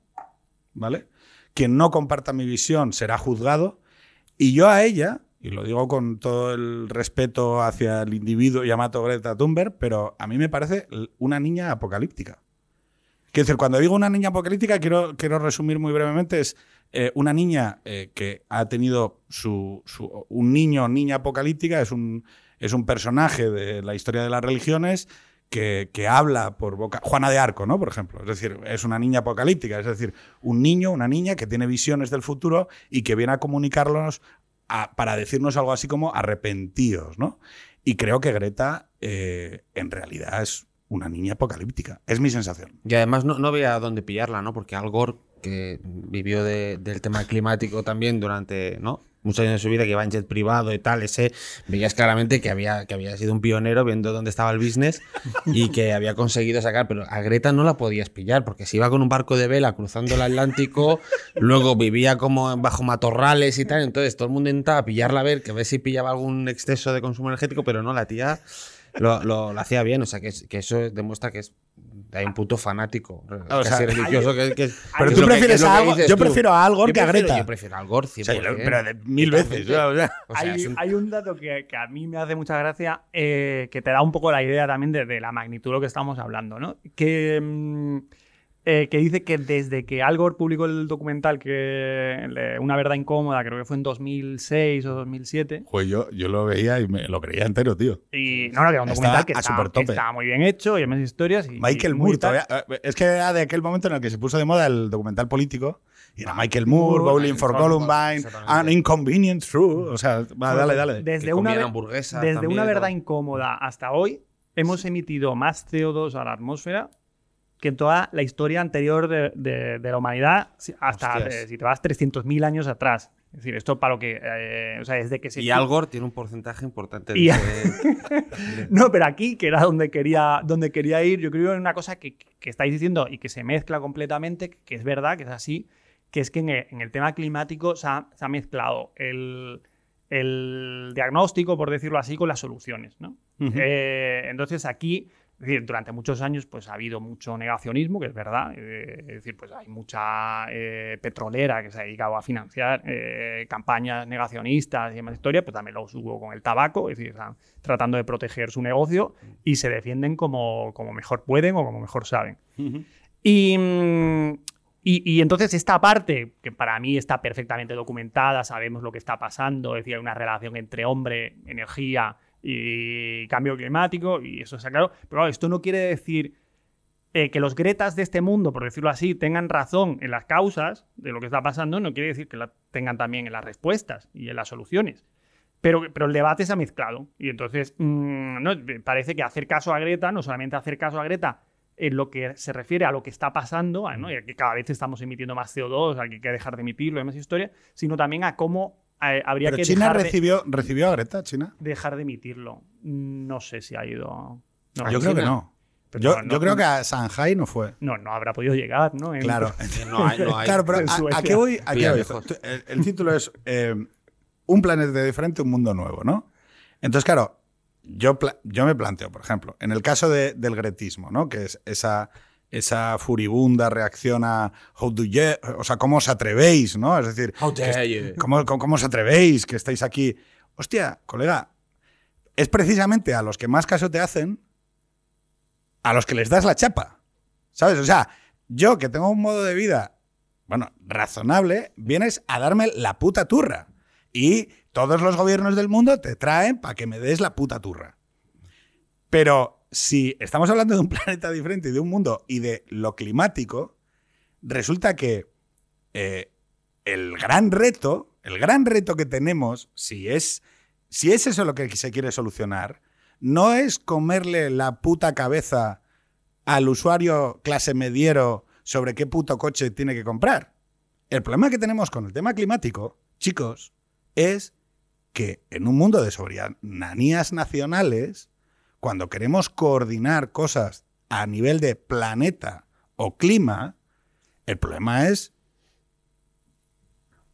¿vale? Quien no comparta mi visión será juzgado y yo a ella, y lo digo con todo el respeto hacia el individuo llamado Greta Thunberg, pero a mí me parece una niña apocalíptica. Quiero decir, cuando digo una niña apocalíptica, quiero, quiero resumir muy brevemente, es eh, una niña eh, que ha tenido su, un niño niña apocalíptica, es un, es un personaje de la historia de las religiones que, que habla por boca. Juana de Arco, ¿no? Por ejemplo. Es decir, es una niña apocalíptica, es decir, un niño, una niña que tiene visiones del futuro y que viene a comunicarnos a- para decirnos algo así como arrepentíos, ¿no? Y creo que Greta eh, en realidad es una niña apocalíptica. Es mi sensación. Y además no, no veía dónde pillarla, ¿no? Porque Al Gore, que vivió de- del tema climático también durante ¿no? muchos años de su vida, que iba en jet privado y tal, ese, veías claramente que había, que había sido un pionero viendo dónde estaba el business y que había conseguido sacar, pero a Greta no la podías pillar, porque si iba con un barco de vela cruzando el Atlántico, luego vivía como bajo matorrales y tal, entonces todo el mundo intentaba pillarla a ver, que a ver si pillaba algún exceso de consumo energético, pero no, la tía lo, lo- lo hacía bien, o sea, que, es- que eso demuestra que es hay un puto fanático O sea, casi religioso que, que- Pero tú prefieres a que Al Gore- dices yo tú. prefiero a Al Gore Yo que a Greta. Yo prefiero a Al Gore, O sea, 100%. pero de mil veces. O sea. O sea, hay, un- hay un dato que, que a mí me hace mucha gracia, eh, que te da un poco la idea también de, de la magnitud de lo que estamos hablando, ¿no? Que, mm, eh, que dice que desde que Al Gore publicó el documental que le- Una verdad incómoda, creo que fue en 2006 o 2007, Pues yo, yo lo veía y me lo creía entero, tío. y no, no, que era un Estaba documental que estaba, que estaba muy bien hecho y además historias. Y, Michael y Moore, todavía- eh, es que era de aquel momento en el que se puso de moda el documental político. Y era Michael Moore, Moore, Bowling for Columbine. An Inconvenient Truth. O sea, va, dale, dale. Desde una, desde también una verdad incómoda hasta hoy, hemos emitido más CO2 a la atmósfera que en toda la historia anterior de, de- de la humanidad, hasta eh, si te vas 300.000 años atrás. Es decir, esto para lo que. eh, o sea, desde que se. Y Al Gore tiene un porcentaje importante de Y- No, pero aquí, que era donde quería, donde quería ir, yo creo en una cosa que, que estáis diciendo y que se mezcla completamente, que es verdad, que es así, que es que en el, en el tema climático se ha, se ha mezclado el, el diagnóstico, por decirlo así, con las soluciones. ¿no? Eh, entonces aquí, es decir, durante muchos años pues, ha habido mucho negacionismo, que es verdad. eh, es decir, pues hay mucha eh, petrolera que se ha dedicado a financiar eh, campañas negacionistas y demás historias, pero también lo hubo con el tabaco, es decir, están tratando de proteger su negocio y se defienden como, como mejor pueden o como mejor saben. Y, mm, y, y entonces esta parte, que para mí está perfectamente documentada, sabemos lo que está pasando, es decir, hay una relación entre hombre, energía y cambio climático, y eso está claro. Pero claro, esto no quiere decir eh, que los Gretas de este mundo, por decirlo así, tengan razón en las causas de lo que está pasando, no quiere decir que la tengan también en las respuestas y en las soluciones. Pero, pero el debate se ha mezclado. Y entonces, mm, no, parece que hacer caso a Greta, no solamente hacer caso a Greta, en lo que se refiere a lo que está pasando, ¿no? y que cada vez estamos emitiendo más CO2, hay que dejar de emitirlo, y más historia, sino también a cómo habría Pero que China dejar, recibió, recibió a Greta, China. de, dejar de emitirlo. No sé si ha ido... No, yo creo que no. Pero Yo, no, yo creo que a Shanghai no fue. No, no habrá podido llegar, ¿no? En- Claro. Que no hay, no hay. Claro, pero ¿a, qué voy? El, el título es eh, Un planeta diferente, un mundo nuevo, ¿no? Entonces, claro, yo, yo me planteo, por ejemplo, en el caso de- del gretismo, ¿no? Que es esa, esa furibunda reacción a how do you, o sea, ¿cómo os atrevéis, no? Es decir, How dare you. ¿Cómo, cómo, cómo os atrevéis que estáis aquí? Hostia, colega, es precisamente a los que más caso te hacen, a los que les das la chapa. ¿Sabes? O sea, yo que tengo un modo de vida, bueno, razonable, vienes a darme la puta turra. Y todos los gobiernos del mundo te traen para que me des la puta turra. Pero si estamos hablando de un planeta diferente de un mundo y de lo climático, resulta que eh, el gran reto, el gran reto que tenemos, si es, si es eso lo que se quiere solucionar, no es comerle la puta cabeza al usuario clase mediero sobre qué puto coche tiene que comprar. El problema que tenemos con el tema climático, chicos, es que en un mundo de soberanías nacionales, cuando queremos coordinar cosas a nivel de planeta o clima, el problema es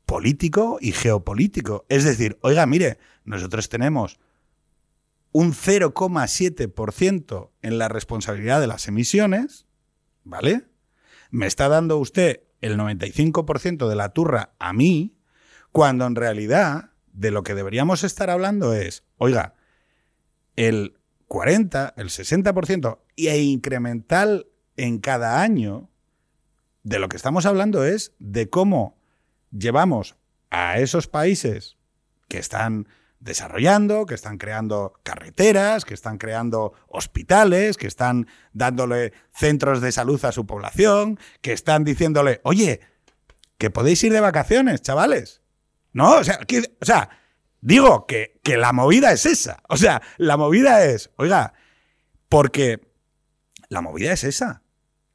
político y geopolítico. Es decir, oiga, mire, nosotros tenemos un 0,7% en la responsabilidad de las emisiones, ¿vale? Me está dando usted el 95% de la turra a mí, cuando en realidad de lo que deberíamos estar hablando es, oiga, el 40, el 60% e incremental en cada año, de lo que estamos hablando es de cómo llevamos a esos países que están desarrollando, que están creando carreteras, que están creando hospitales, que están dándole centros de salud a su población, que están diciéndole, oye, que podéis ir de vacaciones, chavales. No, o sea, o sea digo que, que la movida es esa. O sea, la movida es, oiga, porque la movida es esa.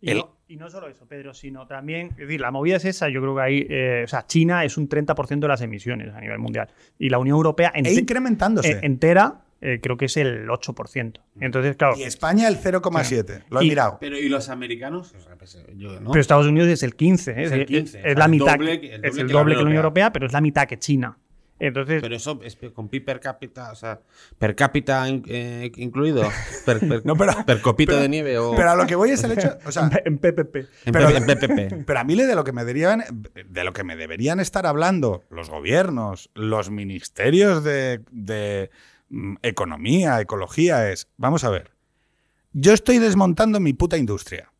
Y, El- no, y no solo eso, Pedro, sino también, es decir, la movida es esa, yo creo que ahí, eh, o sea, China es un 30% de las emisiones a nivel mundial. Y la Unión Europea E ente- incrementándose. eh, entera eh, creo que es el 8%. Entonces, claro, y España el 0,7. Lo he Y- mirado. Pero ¿y los americanos? O sea, pues, yo, ¿no? pero Estados Unidos es el 15, ¿eh? Es el 15, es, o sea, la el mitad, doble- que- el es doble el que la doble que la Unión Europea, pero es la mitad que China. Entonces, Pero eso es con pi per cápita, o sea, per cápita in- eh, incluido. Per, per- No, pero- per copito pero- de nieve o Pero a lo que voy es el hecho. O sea, en PPP. pero- en PPP. Pero a mí de lo que me deberían, de lo que me deberían estar hablando los gobiernos, los ministerios de, de, mm, economía, ecología, es, vamos a ver, yo estoy desmontando mi puta industria.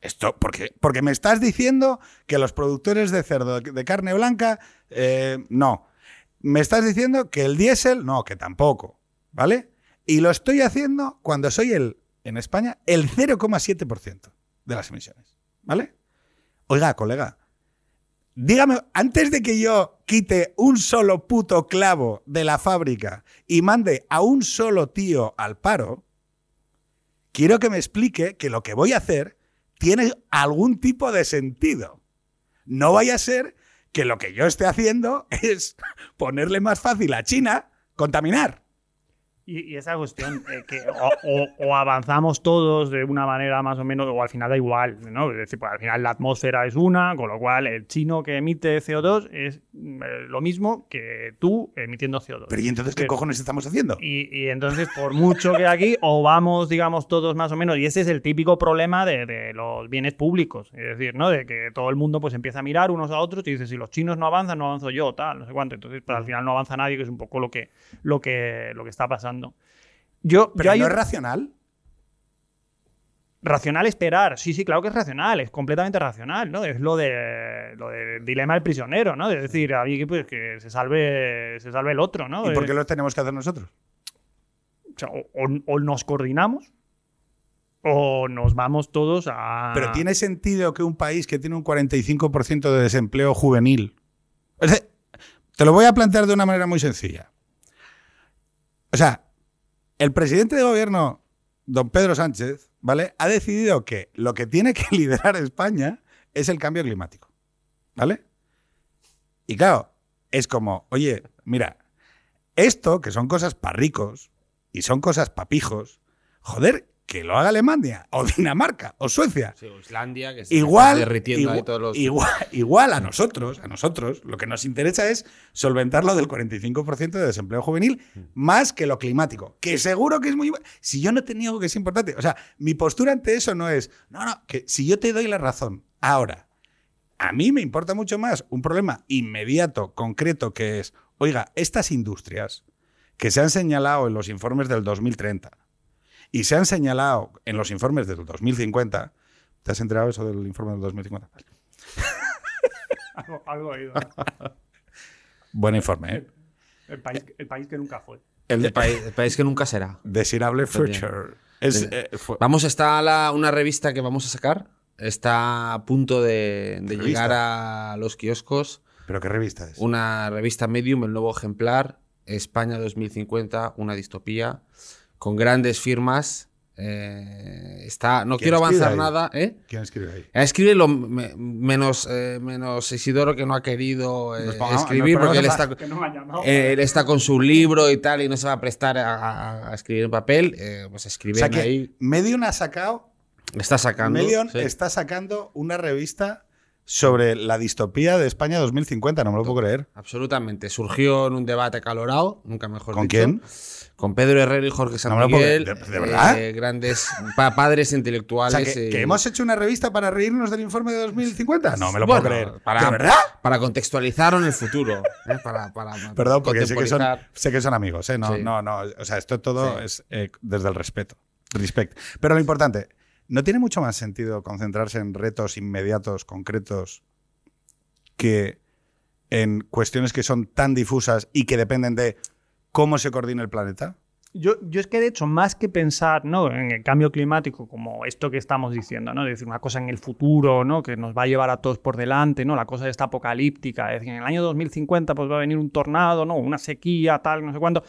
Esto, porque, porque me estás diciendo que los productores de cerdo de carne blanca, eh, no. Me estás diciendo que el diésel, no, que tampoco. ¿Vale? Y lo estoy haciendo cuando soy el, en España, el 0,7% de las emisiones. ¿Vale? Oiga, colega, dígame, antes de que yo quite un solo puto clavo de la fábrica y mande a un solo tío al paro, quiero que me explique que lo que voy a hacer tiene algún tipo de sentido. No vaya a ser que lo que yo esté haciendo es ponerle más fácil a China contaminar. Y, y esa cuestión, eh, que o, o- o avanzamos todos de una manera más o menos, o al final da igual, ¿no? Es decir, pues al final la atmósfera es una, con lo cual el chino que emite CO2 es eh, lo mismo que tú emitiendo CO2. Pero ¿y entonces qué Pero- cojones estamos haciendo? Y, y entonces, por mucho que aquí, o vamos, digamos, todos más o menos, y ese es el típico problema de, de los bienes públicos, es decir, ¿no? De que todo el mundo pues empieza a mirar unos a otros y dice, si los chinos no avanzan, no avanzo yo, tal, no sé cuánto. Entonces, pues al final no avanza nadie, que es un poco lo que, lo que, lo que está pasando. Yo, Pero yo no es racional. racional esperar, sí, sí, claro que es racional, es completamente racional, ¿no? Es lo de lo del dilema del prisionero, ¿no? De decir, a mí pues, que se salve, se salve el otro, ¿no? ¿Y por Eh, qué lo tenemos que hacer nosotros? O, sea, o- o- o nos coordinamos o nos vamos todos a... Pero tiene sentido que un país que tiene un 45% de desempleo juvenil. Te lo voy a plantear de una manera muy sencilla. O sea, el presidente de gobierno don Pedro Sánchez, ¿vale? Ha decidido que lo que tiene que liderar España es el cambio climático, ¿vale? Y claro, es como, oye, mira, esto, que son cosas para ricos y son cosas para pijos, joder, que lo haga Alemania o Dinamarca o Suecia. Sí, o Islandia, que se Igual, está derritiendo ahí igual, todos los... igual, igual a nosotros, a nosotros, lo que nos interesa es solventar lo del 45% de desempleo juvenil más que lo climático, que seguro que es muy... Si yo no te niego que es importante, o sea, mi postura ante eso no es, no, no, que si yo te doy la razón ahora, a mí me importa mucho más un problema inmediato, concreto, que es, oiga, estas industrias que se han señalado en los informes del 2030 y se han señalado en los informes del 2050, ¿te has enterado eso del informe del 2050? Algo, algo he oído. Buen informe, ¿eh? El país, el país que nunca fue. El El país, el país que nunca será. Desirable Future. Es, Desde- eh, fue- Vamos, está la- una revista que vamos a sacar. Está a punto de, de llegar a los kioscos. ¿Pero qué revista es? Una revista Medium, el nuevo ejemplar. España 2050, una distopía. Con grandes firmas. Eh, está, no ¿Quién quiero escribe avanzar ahí? nada. ¿eh? ¿Quién escribe ahí? Escribe lo me- menos, eh, menos Isidoro que no ha querido eh, escribir porque él está, no eh, él está con su libro y tal y no se va a prestar a, escribir en papel. eh, pues O escriben sea que ahí. Medium ha sacado, Está sacando. Medium sí. está sacando una revista sobre la distopía de España 2050, no me lo puedo creer. Absolutamente. Surgió en un debate acalorado, nunca mejor ¿Con dicho. quién? Con Pedro Herrero y Jorge San No puedo Miguel. ¿De- de verdad? eh, grandes pa- padres O intelectuales. sea, que, eh, que hemos hecho una revista para reírnos del informe de 2050. No me lo bueno, puedo creer. Para, ¿De verdad? Para contextualizar en el futuro. eh, Para, para Perdón, porque sé que, son, contemporizar. sé que son amigos. ¿eh? No, Sí. no, no. O sea, esto todo Sí. es desde el respeto. Respect. Pero lo importante, ¿no tiene mucho más sentido concentrarse en retos inmediatos, concretos, que en cuestiones que son tan difusas y que dependen de cómo se coordina el planeta? Yo, yo es que de hecho, más que pensar ¿no? en el cambio climático como esto que estamos diciendo, ¿no? Es decir, una cosa en el futuro, ¿no? Que nos va a llevar a todos por delante, ¿no? La cosa esta apocalíptica. Es decir, en el año 2050 pues va a venir un tornado, ¿no? Una sequía, tal, no sé cuánto.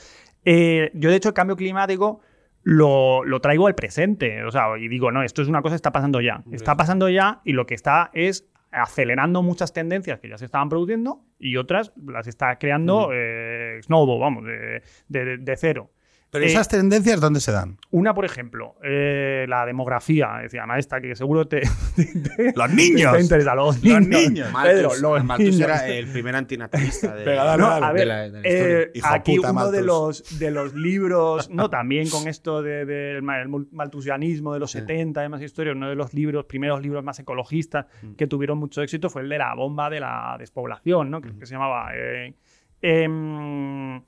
Eh, yo, de hecho, el cambio climático lo, lo traigo al presente. O sea, y digo, no, esto es una cosa que está pasando ya. Está pasando ya y lo que está es acelerando muchas tendencias que ya se estaban produciendo y otras las está creando eh, Snowball, vamos, de, de- de cero. Pero Eh, esas tendencias, ¿dónde se dan? Una, por ejemplo, eh, la demografía. Decía, esta que seguro te, te- ¡Los te niños! interesa. Los Los niños. niños. Pedro, Malthus, los Malthus niños. era el primer antinatalista de, No, de la, de la eh, historia. Aquí puta, uno de los, de los libros, no, también con esto de- del ma- el mul- malthusianismo de los 70 y demás historias, uno de los libros, primeros libros más ecologistas Mm. que tuvieron mucho éxito fue el de la bomba de la despoblación, ¿no? que, Mm. que se llamaba eh, em,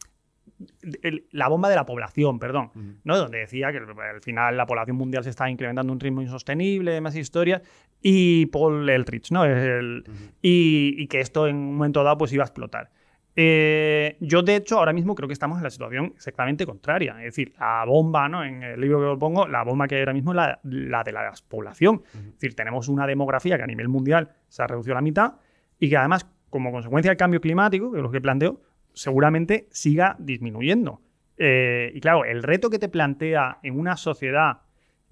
el- la bomba de la población, perdón, Ujú. ¿no? donde decía que al final la población mundial se estaba incrementando a un ritmo insostenible, demás historias, y Paul Eldritch, ¿no? El- y, y que esto en un momento dado pues iba a explotar. Eh, yo, de hecho, ahora mismo creo que estamos en la situación exactamente contraria. Es decir, la bomba, ¿no? En el libro que os pongo, la bomba que hay ahora mismo es la, la de la despoblación. Es decir, tenemos una demografía que a nivel mundial se ha reducido a la mitad y que además, como consecuencia del cambio climático, que es lo que planteo, seguramente siga disminuyendo. Eh, y claro, el reto que te plantea en una sociedad,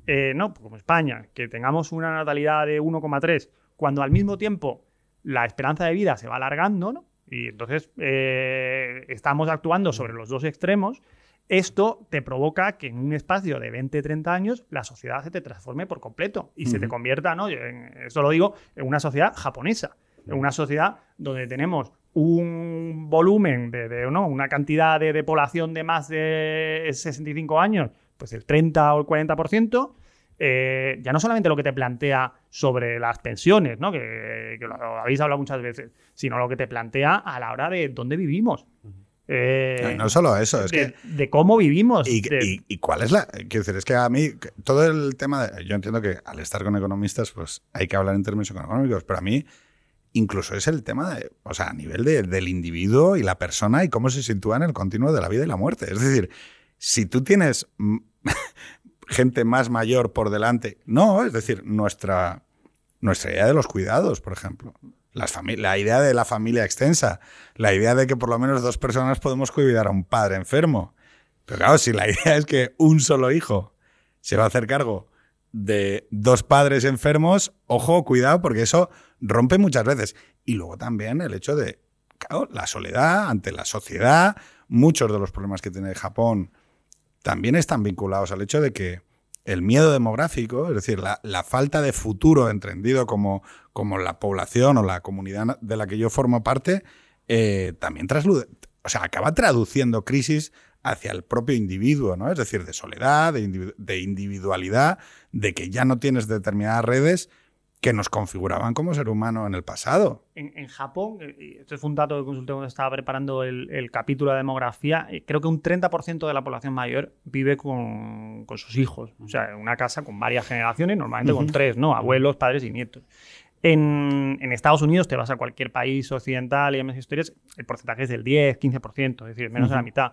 eh, no, como España, que tengamos una natalidad de 1,3, cuando al mismo tiempo la esperanza de vida se va alargando, ¿no? Y entonces eh, estamos actuando sobre los dos extremos. Esto te provoca que en un espacio de 20, 30 años la sociedad se te transforme por completo y se te convierta, ¿no? En- esto lo digo, en una sociedad japonesa, en una sociedad donde tenemos un volumen de, de, ¿no? una cantidad de, de población de más de 65 años, pues el 30 o el 40%, eh, ya no solamente lo que te plantea sobre las pensiones, ¿no? que, que lo habéis hablado muchas veces, sino lo que te plantea a la hora de dónde vivimos. Eh, No solo eso, es de, que de cómo vivimos. ¿Y, de- y- y cuál es la...? Quiero decir, es que a mí todo el tema... de- yo entiendo que al estar con economistas, pues hay que hablar en términos económicos, pero a mí incluso es el tema, de, o sea, a nivel de- del individuo y la persona y cómo se sitúa en el continuo de la vida y la muerte. Es decir, si tú tienes gente más mayor por delante, no, es decir, nuestra, nuestra idea de los cuidados, por ejemplo. Las la idea de la familia extensa, la idea de que por lo menos dos personas podemos cuidar a un padre enfermo. Pero claro, si la idea es que un solo hijo se va a hacer cargo de dos padres enfermos, ojo, cuidado, porque eso rompe muchas veces. Y luego también el hecho de, la soledad ante la sociedad, muchos de los problemas que tiene Japón también están vinculados al hecho de que el miedo demográfico, es decir, la, la falta de futuro entendido como, como, la población o la comunidad de la que yo formo parte, eh, también traslude, o sea, acaba traduciendo crisis hacia el propio individuo, ¿no? Es decir, de soledad, de, individualidad, de que ya no tienes determinadas redes que nos configuraban como ser humano en el pasado. En, Japón, eh, esto fue un dato que consulté cuando estaba preparando el, capítulo de demografía, eh, creo que un 30% de la población mayor vive con, sus hijos. O sea, en una casa con varias generaciones, normalmente con tres, ¿no? Abuelos, padres y nietos. En, Estados Unidos, te vas a cualquier país occidental y demás historias, el porcentaje es del 10, 15%, es decir, menos de la mitad.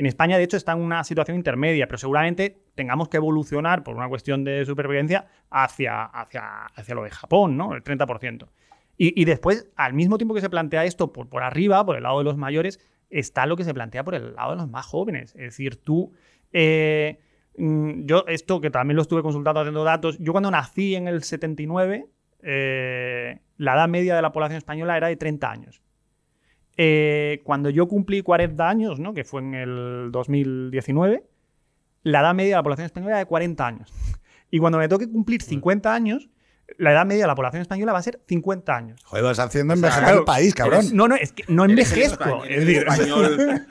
En España, de hecho, está en una situación intermedia, pero seguramente tengamos que evolucionar por una cuestión de supervivencia hacia, hacia, hacia lo de Japón, ¿no? El 30%. Y, después, al mismo tiempo que se plantea esto por, por arriba, por el lado de los mayores, está lo que se plantea por el lado de los más jóvenes. Es decir, tú... Eh, mm, yo, esto que también lo estuve consultando haciendo datos, yo cuando nací en el 79, eh, la edad media de la población española era de 30 años. Eh, cuando yo cumplí 40 años, ¿no? que fue en el 2019, la edad media de la población española era de 40 años. Y cuando me toque cumplir 50 años, la edad media de la población española va a ser 50 años. Joder, vas haciendo envejecer el país, cabrón. no, no, es que no envejezco. Es decir, español.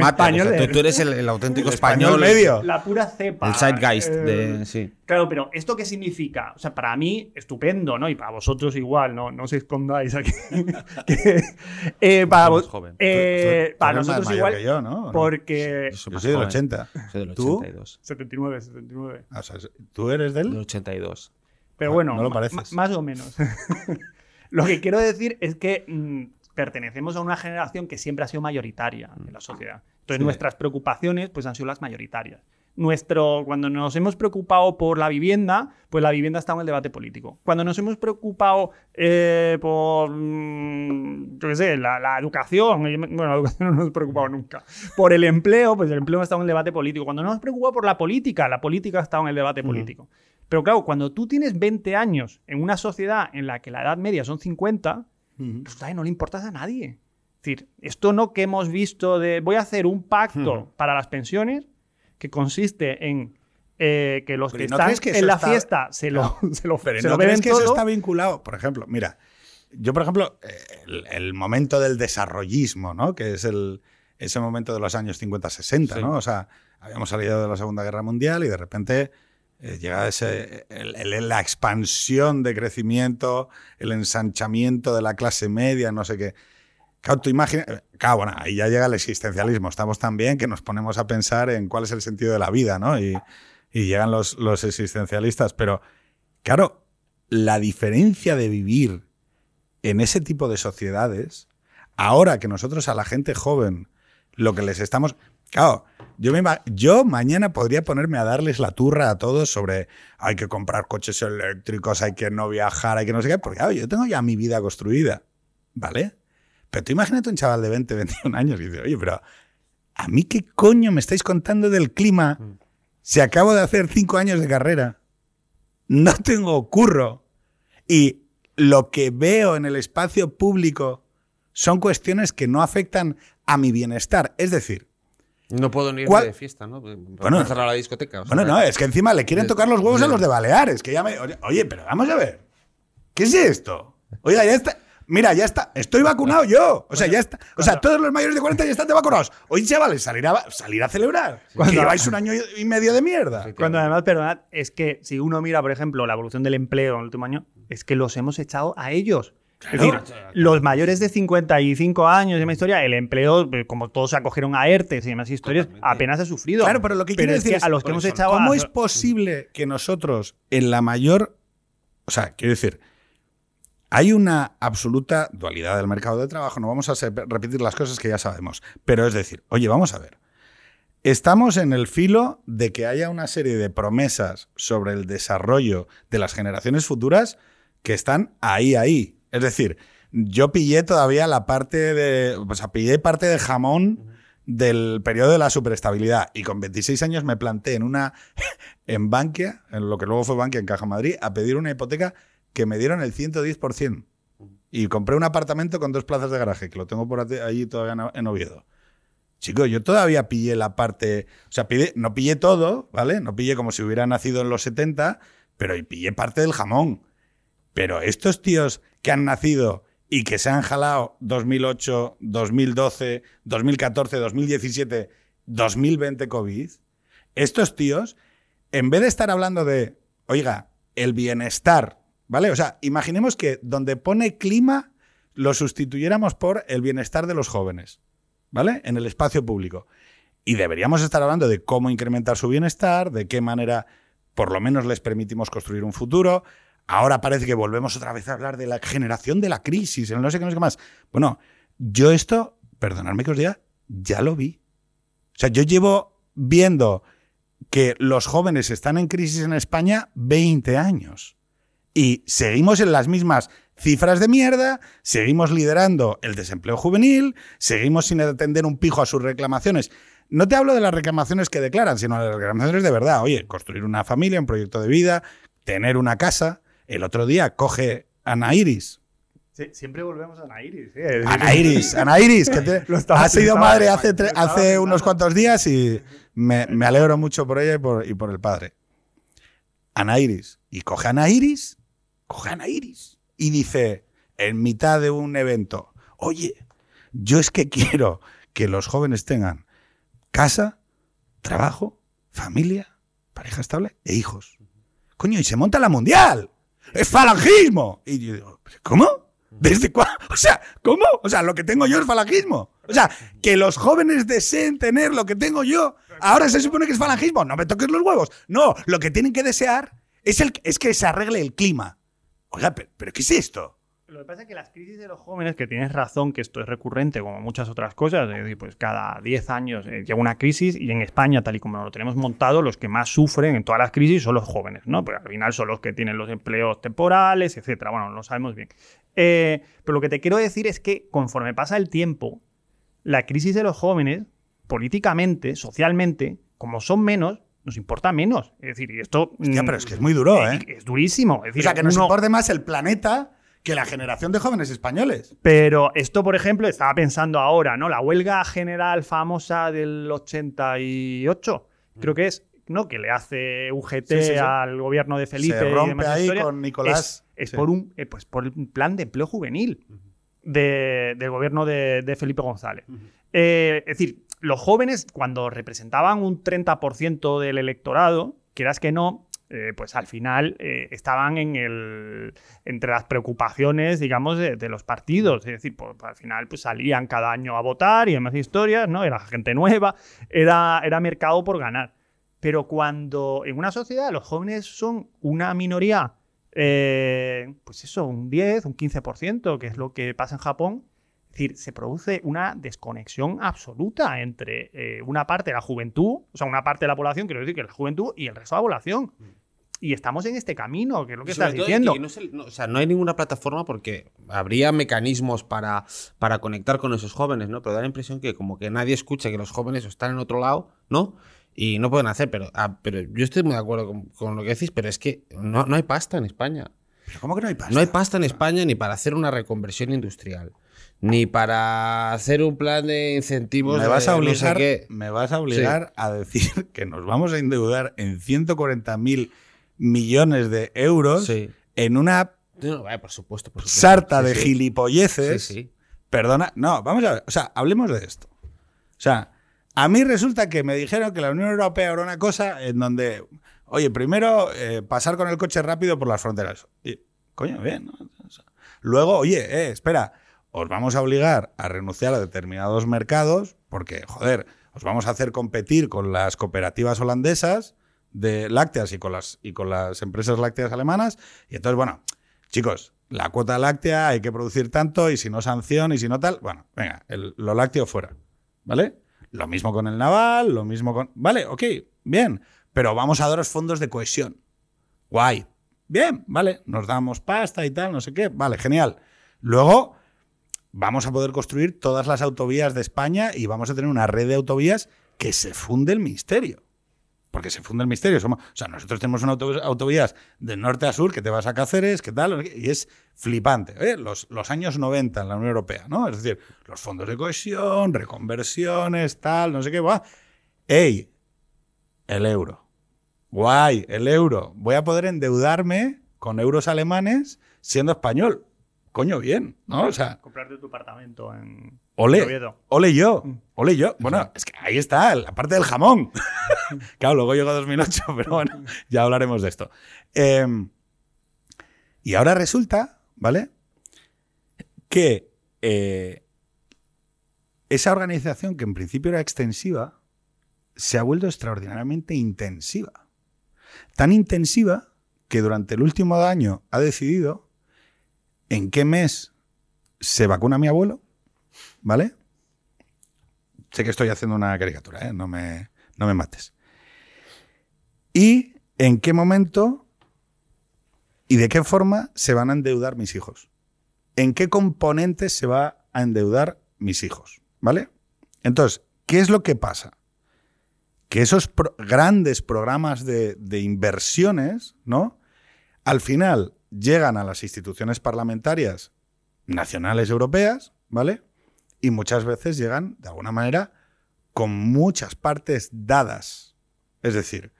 español tú, eres el, auténtico español, medio. La pura cepa. El zeitgeist. de, eh, sí. Claro, pero ¿esto qué significa? O sea, para mí, estupendo, ¿no? Y para vosotros igual, no, no os escondáis aquí. eh, para vos, joven. Eh, para nosotros igual. Que yo, ¿no? Porque. Yo soy del 80. Soy del 82. ¿Tú? 79, 79. o sea, ¿Tú eres del? Del 82. Pero bueno, más o menos. Lo que quiero decir es que mm, pertenecemos a una generación que siempre ha sido mayoritaria en la sociedad. Entonces nuestras preocupaciones pues han sido las mayoritarias. Nuestro, cuando nos hemos preocupado por la vivienda, pues la vivienda está en el debate político. Cuando nos hemos preocupado eh, por, mm, yo qué sé, la, educación, bueno, la educación no nos hemos preocupado nunca. Por el empleo, pues el empleo estado en el debate político. Cuando nos hemos preocupado por la política, la política estado en el debate político. Pero claro, cuando tú tienes 20 años en una sociedad en la que la edad media son 50, pues no le importas a nadie. Es decir, esto no que hemos visto de voy a hacer un pacto para las pensiones que consiste en eh, que los que están en la fiesta se lo, se lo, pero ¿no crees que eso está vinculado? Por ejemplo, mira, yo por ejemplo, el, momento del desarrollismo, ¿no? Que es el, ese momento de los años 50-60, ¿no? O sea, habíamos salido de la Segunda Guerra Mundial y de repente eh, llega ese, la expansión de crecimiento, el ensanchamiento de la clase media, no sé qué. Claro, tú imaginas, claro, bueno, ahí ya llega el existencialismo. Estamos tan bien que nos ponemos a pensar en cuál es el sentido de la vida, ¿no? Y, llegan los, los existencialistas. Pero, claro, la diferencia de vivir en ese tipo de sociedades, ahora que nosotros a la gente joven lo que les estamos... Claro, yo, me, yo mañana podría ponerme a darles la turra a todos sobre hay que comprar coches eléctricos, hay que no viajar, hay que no sé qué, porque claro, yo tengo ya mi vida construida, ¿vale? Pero tú imagínate un chaval de 20, 21 años y dice, oye, pero ¿a mí qué coño me estáis contando del clima si acabo de hacer cinco años de carrera? No tengo curro. Y lo que veo en el espacio público son cuestiones que no afectan a mi bienestar. Es decir, no puedo ni ir de fiesta, ¿no? Bueno, cerrar la discoteca. bueno, no, es que encima le quieren tocar los huevos a los de Baleares. Que ya me, oye, pero vamos a ver. ¿Qué es esto? Oiga, ya está. Mira, ya está. Estoy vacunado yo. O sea, ya está. O sea, todos los mayores de 40 ya están vacunados. Oye, chavales, salir a, salir a celebrar. Cuando lleváis un año y medio de mierda. Cuando además, perdonad, es que si uno mira, por ejemplo, la evolución del empleo en el último año, es que los hemos echado a ellos. Es decir, los mayores de 55 años de mi historia, el empleo, eh, como todos se acogieron a ERTES y demás historias, apenas ha sufrido. Claro, pero lo que quiero decir es que a los que hemos echado ¿Cómo es posible que nosotros, en la mayor. O sea, quiero decir, hay una absoluta dualidad del mercado de trabajo. No vamos a repetir las cosas que ya sabemos. Pero es decir, oye, vamos a ver. Estamos en el filo de que haya una serie de promesas sobre el desarrollo de las generaciones futuras que están ahí, ahí. Es decir, yo pillé todavía la parte de. O sea, pillé parte de jamón del periodo de la superestabilidad. Y con 26 años me planté en una en Bankia, en lo que luego fue Bankia en Caja Madrid, a pedir una hipoteca que me dieron el 110%. Y compré un apartamento con dos plazas de garaje, que lo tengo por ahí todavía en Oviedo. Chico, yo todavía pillé la parte, o sea, no pillé todo, ¿vale? No pillé como si hubiera nacido en los 70, pero pillé parte del jamón. Pero estos tíos que han nacido y que se han jalado 2008, 2012, 2014, 2017, 2020 COVID, estos tíos, en vez de estar hablando de, oiga, el bienestar, ¿vale? O sea, imaginemos que donde pone clima lo sustituyéramos por el bienestar de los jóvenes, ¿vale? En el espacio público. Y deberíamos estar hablando de cómo incrementar su bienestar, de qué manera por lo menos les permitimos construir un futuro, Ahora parece que volvemos otra vez a hablar de la generación de la crisis, el no sé qué, no sé qué más. Bueno, yo esto, perdonadme que os diga, ya lo vi. O sea, yo llevo viendo que los jóvenes están en crisis en España 20 años. Y seguimos en las mismas cifras de mierda, seguimos liderando el desempleo juvenil, seguimos sin atender un pijo a sus reclamaciones. No te hablo de las reclamaciones que declaran, sino de las reclamaciones de verdad. Oye, construir una familia, un proyecto de vida, tener una casa. El otro día coge Ana Iris. siempre volvemos a Ana Iris. Ana Iris, Ana Iris, que te, ha sido madre hace, hace unos cuantos días y me, alegro mucho por ella y por, el padre. Ana Iris. Y coge Ana Iris, coge Ana Iris y dice en mitad de un evento, oye, yo es que quiero que los jóvenes tengan casa, trabajo, familia, pareja estable e hijos. Coño, y se monta la mundial es falangismo. Y yo digo, ¿cómo? ¿Desde cuándo? O sea, ¿cómo? O sea, lo que tengo yo es falangismo. O sea, que los jóvenes deseen tener lo que tengo yo. Ahora se supone que es falangismo. No me toques los huevos. No, lo que tienen que desear es, el, es que se arregle el clima. Oiga, pero ¿qué es esto? Lo que pasa es que las crisis de los jóvenes, que tienes razón que esto es recurrente como muchas otras cosas, es decir, pues cada 10 años eh, llega una crisis y en España, tal y como lo tenemos montado, los que más sufren en todas las crisis son los jóvenes, ¿no? Porque al final son los que tienen los empleos temporales, etcétera. Bueno, lo sabemos bien. Eh, pero lo que te quiero decir es que conforme pasa el tiempo, la crisis de los jóvenes, políticamente, socialmente, como son menos, nos importa menos. Es decir, y esto. Hostia, pero es que es muy duro, ¿eh? Es durísimo. o sea, que nos importe más el planeta que la generación de jóvenes españoles. Pero esto, por ejemplo, estaba pensando ahora, ¿no? La huelga general famosa del 88, creo que es, ¿no? Que le hace UGT al gobierno de Felipe. Se rompe ahí con Nicolás. Es, por un eh, pues por el plan de empleo juvenil del gobierno de, Felipe González. Eh, es decir, los jóvenes, cuando representaban un 30% del electorado, quieras que no, eh, pues al final eh, estaban en el, entre las preocupaciones, digamos, de, los partidos. Es decir, pues, al final pues, salían cada año a votar y demás historias, ¿no? Era gente nueva, era, era mercado por ganar. Pero cuando en una sociedad los jóvenes son una minoría, eh, pues eso, un 10, un 15%, que es lo que pasa en Japón, es decir, se produce una desconexión absoluta entre una parte de la juventud, o sea, una parte de la población, quiero decir que la juventud, y el resto de la población. Y estamos en este camino, que es lo que estás diciendo. no, o sea, no hay ninguna plataforma porque habría mecanismos para, para conectar con esos jóvenes, ¿no? Pero da la impresión que como que nadie escucha que los jóvenes están en otro lado, ¿no? Y no pueden hacer, pero, ah, pero yo estoy muy de acuerdo con, lo que decís, pero es que no, hay pasta en España. cómo que no hay pasta? No hay pasta en España ni para hacer una reconversión industrial ni para hacer un plan de incentivos. Me vas a obligar, me vas a, obligar a decir que nos vamos a endeudar en 140.000 millones de euros en una por supuesto, sarta de gilipolleces. Perdona, no, vamos a ver, o sea, hablemos de esto. O sea, a mí resulta que me dijeron que la Unión Europea era una cosa en donde, oye, primero eh, pasar con el coche rápido por las fronteras. Y, coño, bien. luego, oye, eh, espera, os vamos a obligar a renunciar a determinados mercados porque, joder, os vamos a hacer competir con las cooperativas holandesas de lácteas y con las, y con las empresas lácteas alemanas. Y entonces, bueno, chicos, la cuota láctea hay que producir tanto y si no sanción y si no tal, bueno, venga, lo lácteo fuera. ¿Vale? Lo mismo con el naval, lo mismo con... Vale, ok, bien, pero vamos a daros fondos de cohesión. Guay. Bien, vale, nos damos pasta y tal, no sé qué, vale, genial. Luego, vamos a poder construir todas las autovías de España y vamos a tener una red de autovías que se funde el ministerio. Porque se funde el misterio. O sea, nosotros tenemos una auto- autovías de norte a sur que te vas a Cáceres, que tal, y es flipante. ¿eh? Los, los años 90 en la Unión Europea, ¿no? Es decir, los fondos de cohesión, reconversiones, tal, no sé qué, va. ¡Ey! El euro. Guay, el euro. Voy a poder endeudarme con euros alemanes siendo español. Coño, bien, ¿no? O sea, Comprarte tu apartamento en Ole, ole yo, ole yo. Bueno, es que ahí está, la parte del jamón. claro, luego llegó 2008, pero bueno, ya hablaremos de esto. Eh, y ahora resulta, ¿vale? Que eh, esa organización que en principio era extensiva se ha vuelto extraordinariamente intensiva. Tan intensiva que durante el último año ha decidido en qué mes se vacuna mi abuelo, ¿vale? Sé que estoy haciendo una caricatura, ¿eh? no, me, no me mates. ¿Y en qué momento y de qué forma se van a endeudar mis hijos? ¿En qué componentes se va a endeudar mis hijos? ¿Vale? Entonces, ¿qué es lo que pasa? Que esos grandes programas de inversiones, ¿no? Al final llegan a las instituciones parlamentarias nacionales europeas, ¿vale? Y muchas veces llegan, de alguna manera, con muchas partes dadas. Es decir,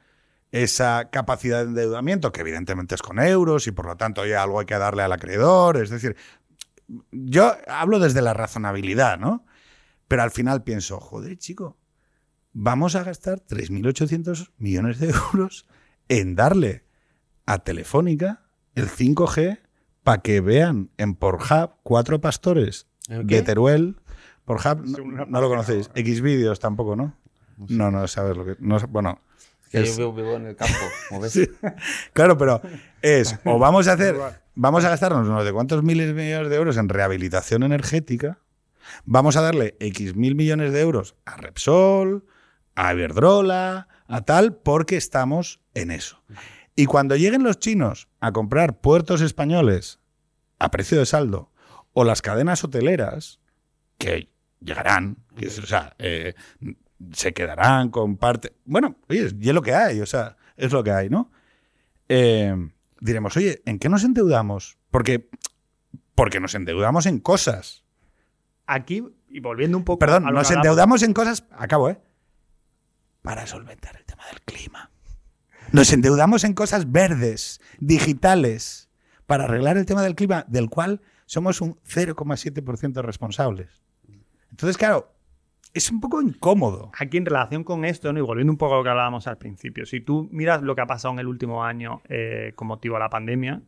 esa capacidad de endeudamiento, que evidentemente es con euros y por lo tanto ya algo hay que darle al acreedor. Es decir, yo hablo desde la razonabilidad, ¿no? Pero al final pienso, joder, chico, vamos a gastar 3.800 millones de euros en darle a Telefónica el 5G para que vean en Pornhub cuatro pastores de Teruel. Pornhub, Es no, lo conocéis. ¿no? Xvideos tampoco, ¿no? No, no sabes lo que. No, bueno, Que es- yo vivo, en el campo, como ves. Sí. Claro, pero es o vamos a hacer, vamos a gastarnos no sé cuántos miles de millones de euros en rehabilitación energética, vamos a darle X mil millones de euros a Repsol, a Iberdrola, a tal, porque estamos en eso. Y cuando lleguen los chinos a comprar puertos españoles a precio de saldo o las cadenas hoteleras, que llegarán, que es- o sea, eh, se quedarán con parte. Bueno, oye, y es lo que hay, o sea, es lo que hay, ¿no? Eh, diremos, oye, ¿en qué nos endeudamos? Porque, porque nos endeudamos en cosas. Aquí, y volviendo un poco Perdón, a nos hablamos- endeudamos en cosas. Acabo, ¿eh? Para solventar el tema del clima. Nos endeudamos en cosas verdes, digitales, para arreglar el tema del clima, del cual somos un 0,7% responsables. Entonces, claro, es un poco incómodo. Aquí en relación con esto, ¿no? y volviendo un poco a lo que hablábamos al principio, si tú miras lo que ha pasado en el último año eh, con motivo a la pandemia,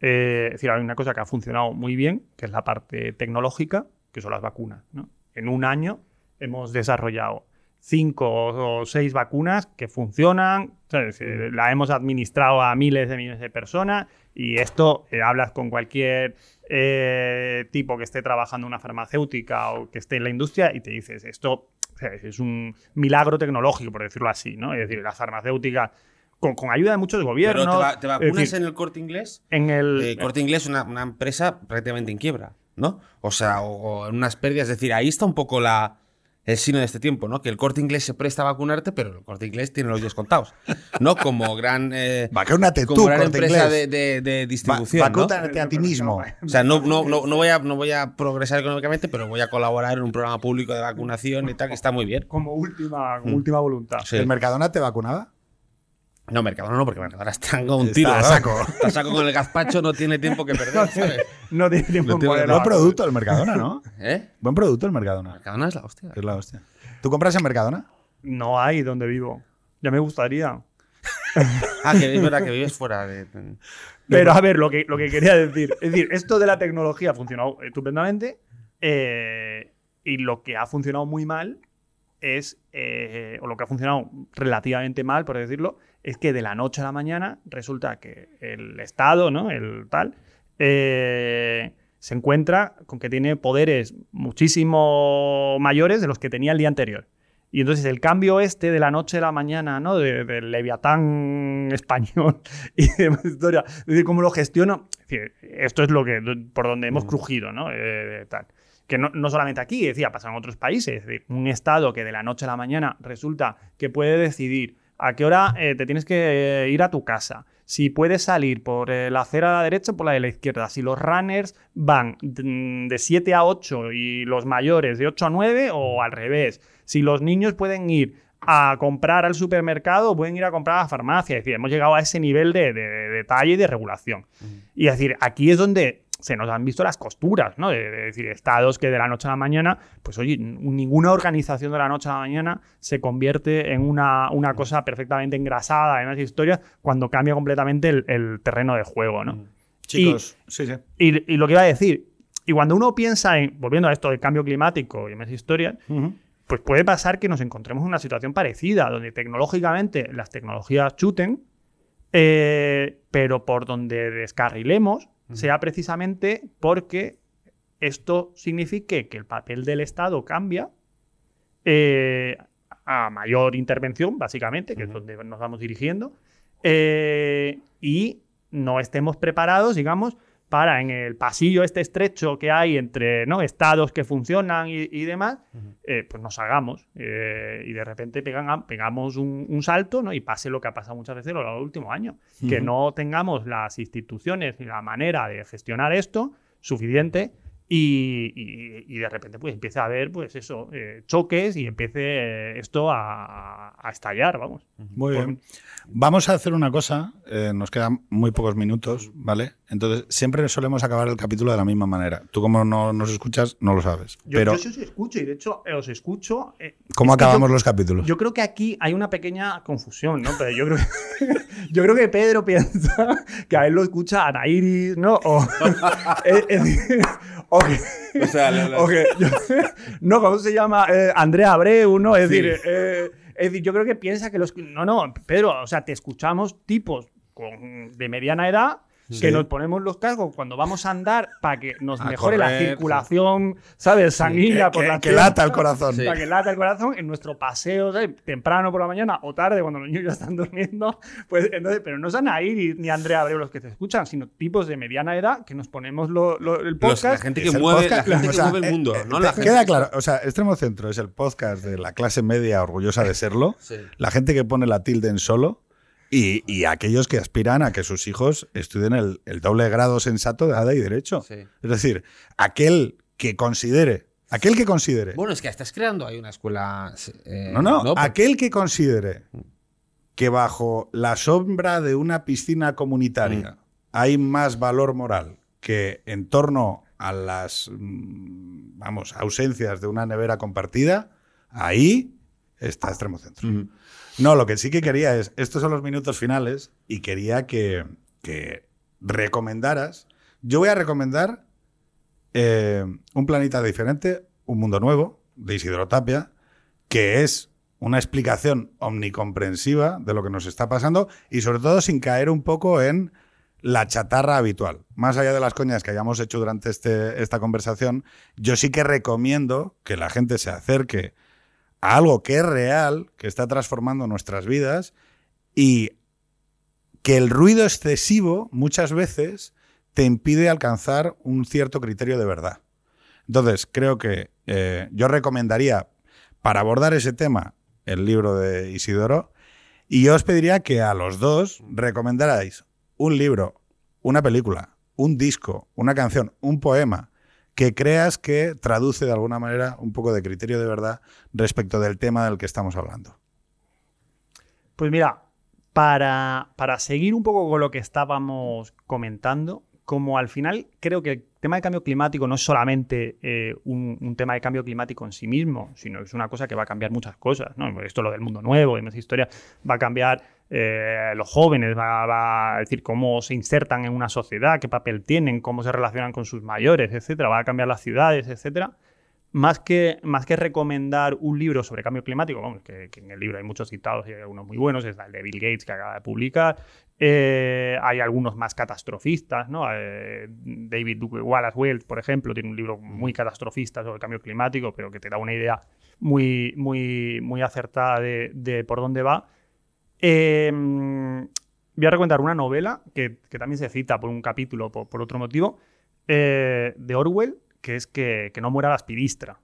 eh, es decir, hay una cosa que ha funcionado muy bien, que es la parte tecnológica, que son las vacunas. ¿no? En un año hemos desarrollado cinco o seis vacunas que funcionan. Eh, la hemos administrado a miles de millones de personas y esto eh, hablas con cualquier eh, tipo que esté trabajando en una farmacéutica o que esté en la industria y te dices, esto es un milagro tecnológico, por decirlo así, ¿no? Es decir, las farmacéuticas, con, con ayuda de muchos gobiernos... Pero te, va- te vacunas decir, en el corte inglés. en el... Eh, corte inglés es una, una empresa prácticamente en quiebra, ¿no? O sea, o, o en unas pérdidas. Es decir, ahí está un poco la, el sino de este tiempo, ¿no? Que el corte inglés se presta a vacunarte, pero el corte inglés tiene los días contados. ¿No? Como gran, eh, Vacúnate tú, como gran Corte empresa Inglés. de, de- de Va- distribución. ¿no? vacúnate a ti mismo. O sea, no, no, no, no voy a, no voy a progresar económicamente, pero voy a colaborar en un programa público de vacunación y tal, que está muy bien. Como última, como Mm. última voluntad. Sí. ¿El Mercadona te vacunaba? No, Mercadona no, porque Mercadona está con un Está tiro. a ¿no? saco. Está a saco con el gazpacho, no tiene tiempo que perder, ¿sabes? No tiene tiempo No en tiene- la Buen producto el Mercadona, ¿no? ¿Eh? Buen producto el Mercadona. Mercadona es la hostia. Es la hostia. ¿Tú compras en Mercadona? No hay donde vivo. Ya me gustaría. Ah, que es verdad que vives fuera de. Pero a ver, lo que, lo que quería decir. Es decir, esto de la tecnología ha funcionado estupendamente. eh, y lo que ha funcionado muy mal es. eh, o lo que ha funcionado relativamente mal, por decirlo, es que de la noche a la mañana resulta que el Estado, ¿no? El tal. eh, se encuentra con que tiene poderes muchísimo mayores de los que tenía el día anterior. Y entonces el cambio este de la noche a la mañana, ¿no? De- del Leviatán español y demás historia. Es decir, cómo lo gestiono. Es decir, esto es lo que por donde hemos Mm. crujido, ¿no? Eh, tal. que no, no solamente aquí, decía, pasa en otros países. Es decir, un Estado que de la noche a la mañana resulta que puede decidir a qué hora eh, te tienes que eh, ir a tu casa, si puedes salir por eh, la acera de la derecha o por la de la izquierda, si los runners van mm, de 7 a 8 y los mayores de 8 a 9 o al revés, si los niños pueden ir a comprar al supermercado o pueden ir a comprar a la farmacia. Es decir, hemos llegado a ese nivel de, de- de detalle y de regulación. Y es decir, aquí es donde se nos han visto las costuras, ¿no? De, de decir, estados que de la noche a la mañana, pues oye, ninguna organización de la noche a la mañana se convierte en una, una cosa perfectamente engrasada en las historias cuando cambia completamente el, el terreno de juego, ¿no? Chicos, sí, sí. Y, y lo que iba a decir, y cuando uno piensa en, volviendo a esto del cambio climático y en esas historias, Ujú. pues puede pasar que nos encontremos en una situación parecida, donde tecnológicamente las tecnologías chuten, eh, pero por donde descarrilemos sea precisamente porque esto signifique que el papel del Estado cambia eh, a mayor intervención, básicamente, que es donde nos vamos dirigiendo, eh, y no estemos preparados, digamos, para en el pasillo este estrecho que hay entre ¿no? estados que funcionan y, y demás, eh, pues nos hagamos eh, y de repente pegan- pegamos un, un salto ¿no? y pase lo que ha pasado muchas veces a lo largo del último año, que no tengamos las instituciones y la manera de gestionar esto suficiente y, y- y de repente pues empiece a haber pues eso, eh, choques y empiece eh, esto a, a estallar, vamos. Muy Por- bien. Vamos a hacer una cosa, eh, nos quedan muy pocos minutos, ¿vale? Entonces, siempre solemos acabar el capítulo de la misma manera. Tú como no nos escuchas, no lo sabes. Yo, Pero, yo sí os escucho y de hecho eh, os escucho. eh, ¿cómo es que yo- acabamos los capítulos? Yo creo que aquí hay una pequeña confusión, ¿no? Pero yo creo que, yo creo que Pedro piensa que a él lo escucha Ana Iris, ¿no? O, es- es o sea, la- no, ¿cómo se llama? Eh, Andrea Abreu, ¿no? Es Sí. decir, eh, es decir, yo creo que piensa que los... No, no, Pedro, o sea, te escuchamos tipos con, de mediana edad Sí. que nos ponemos los cascos cuando vamos a andar para que nos A mejore la correr, circulación, ¿sabes? Sanguínea que, por que- la que lata el corazón. Sí. para que lata el corazón en nuestro paseo, ¿sabes? temprano por la mañana o tarde cuando los niños ya están durmiendo. Pues, entonces, pero no son Iris ni Andrea Abreu los que te escuchan, sino tipos de mediana edad que nos ponemos lo- lo- el Los- podcast. la gente que el mueve, podcast, la gente o que sea, mueve el mundo, eh, ¿no? La gente- Queda claro, o sea, Extremo Centro es el podcast de la clase media orgullosa de serlo, Sí. la gente que pone la tilde en solo y, y aquellos que aspiran a que sus hijos estudien el, el doble grado sensato de ADA y Derecho. Sí. Es decir, aquel que considere, aquel que considere, Bueno, es que estás creando ahí una escuela. eh, no, no, Porque- aquel que considere que bajo la sombra de una piscina comunitaria hay más valor moral que en torno a las mm, vamos, ausencias de una nevera compartida, ahí está extremo centro. No, lo que sí que quería es, estos son los minutos finales y quería que, que recomendaras. Yo voy a recomendar eh, Un planeta diferente, Un mundo nuevo, de Isidro Tapia, que es una explicación omnicomprensiva de lo que nos está pasando y sobre todo sin caer un poco en la chatarra habitual. Más allá de las coñas que hayamos hecho durante este- esta conversación, yo sí que recomiendo que la gente se acerque algo que es real, que está transformando nuestras vidas y que el ruido excesivo muchas veces te impide alcanzar un cierto criterio de verdad. Entonces, creo que eh, yo recomendaría para abordar ese tema el libro de Isidoro y yo os pediría que a los dos recomendarais un libro, una película, un disco, una canción, un poema que creas que traduce de alguna manera un poco de criterio de verdad respecto del tema del que estamos hablando. Pues mira, para, para seguir un poco con lo que estábamos comentando, como al final creo que el tema de cambio climático no es solamente eh, un, tema de cambio climático en sí mismo, sino es una cosa que va a cambiar muchas cosas. ¿no? Esto lo del mundo nuevo, y esa historia, va a cambiar eh, los jóvenes, va, a decir cómo se insertan en una sociedad, qué papel tienen, cómo se relacionan con sus mayores, etcétera. Va a cambiar las ciudades, etcétera más que, más que recomendar un libro sobre cambio climático, vamos, que, en el libro hay muchos citados y hay algunos muy buenos, es el de Bill Gates que acaba de publicar, eh, hay algunos más catastrofistas, ¿no? Eh, David Wallace Wells, por ejemplo, tiene un libro muy catastrofista sobre cambio climático, pero que te da una idea muy, muy, muy acertada de por dónde va. Eh, voy a recomendar una novela que, que también se cita por un capítulo, por, por otro motivo, eh, de Orwell, que es que, que no muera la aspidistra.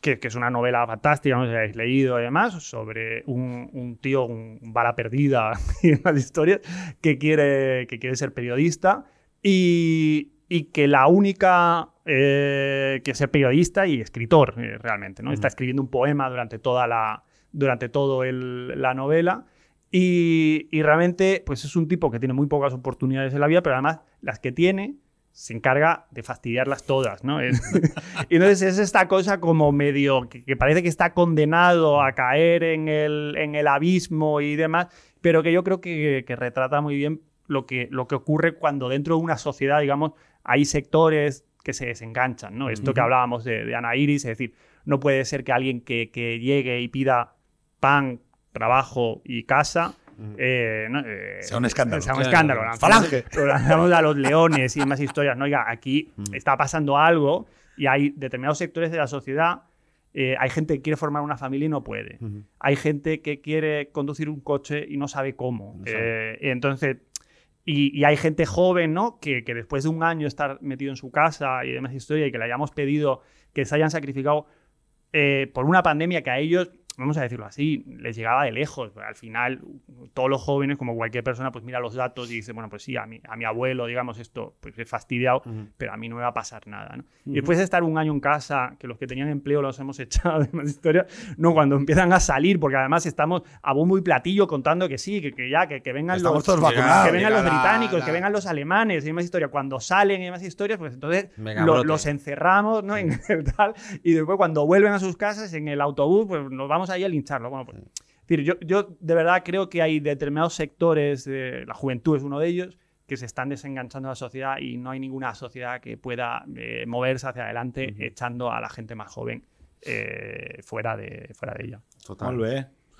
Que, que, es una novela fantástica, no sé si habéis leído además, sobre un, un tío, un, bala perdida y demás historias, que quiere, que quiere ser periodista y, y que la única eh, que ser periodista y escritor eh, realmente, ¿no? Está escribiendo un poema durante toda la, durante todo el, la novela y, y, realmente pues es un tipo que tiene muy pocas oportunidades en la vida, pero además las que tiene se encarga de fastidiarlas todas, ¿no? y entonces es esta cosa como medio que, parece que está condenado a caer en el, en el abismo y demás, pero que yo creo que, que retrata muy bien lo que, lo que ocurre cuando dentro de una sociedad, digamos, hay sectores que se desenganchan, ¿no? Esto que hablábamos de, Ana Iris, es decir, no puede ser que alguien que, que llegue y pida pan, trabajo y casa eh, eh, sea un escándalo. Sea un escándalo. Falange. Lo lanzamos a los leones y más historias. No, oiga, aquí está pasando algo y hay determinados sectores de la sociedad. Eh, hay gente que quiere formar una familia y no puede. Hay gente que quiere conducir un coche y no sabe cómo. entonces, y, hay gente joven, ¿no? Que, que, después de un año estar metido en su casa y demás historia y que le hayamos pedido que se hayan sacrificado por una pandemia que a ellos vamos a decirlo así, les llegaba de lejos. Al final, todos los jóvenes, como cualquier persona, pues mira los datos y dice, bueno, pues sí, a mi, a mi abuelo, digamos, esto, pues he fastidiado, pero a mí no me va a pasar nada. ¿no? Y después de estar un año en casa, que los que tenían empleo los hemos echado de más historia, no, cuando empiezan a salir, porque además estamos a bombo y platillo contando que sí, que, que ya, que, que vengan los, que vengan los británicos, que vengan los alemanes y más historia. Cuando salen y más historias, pues entonces los encerramos, ¿no? En, tal, y después cuando vuelven a sus casas, en el autobús, pues nos vamos ahí a lincharlo. Bueno, pues, decir, yo, yo de verdad creo que hay determinados sectores, la juventud es uno de ellos, que se están desenganchando de la sociedad y no hay ninguna sociedad que pueda eh, moverse hacia adelante echando a la gente más joven eh, fuera, de, fuera de ella. Total.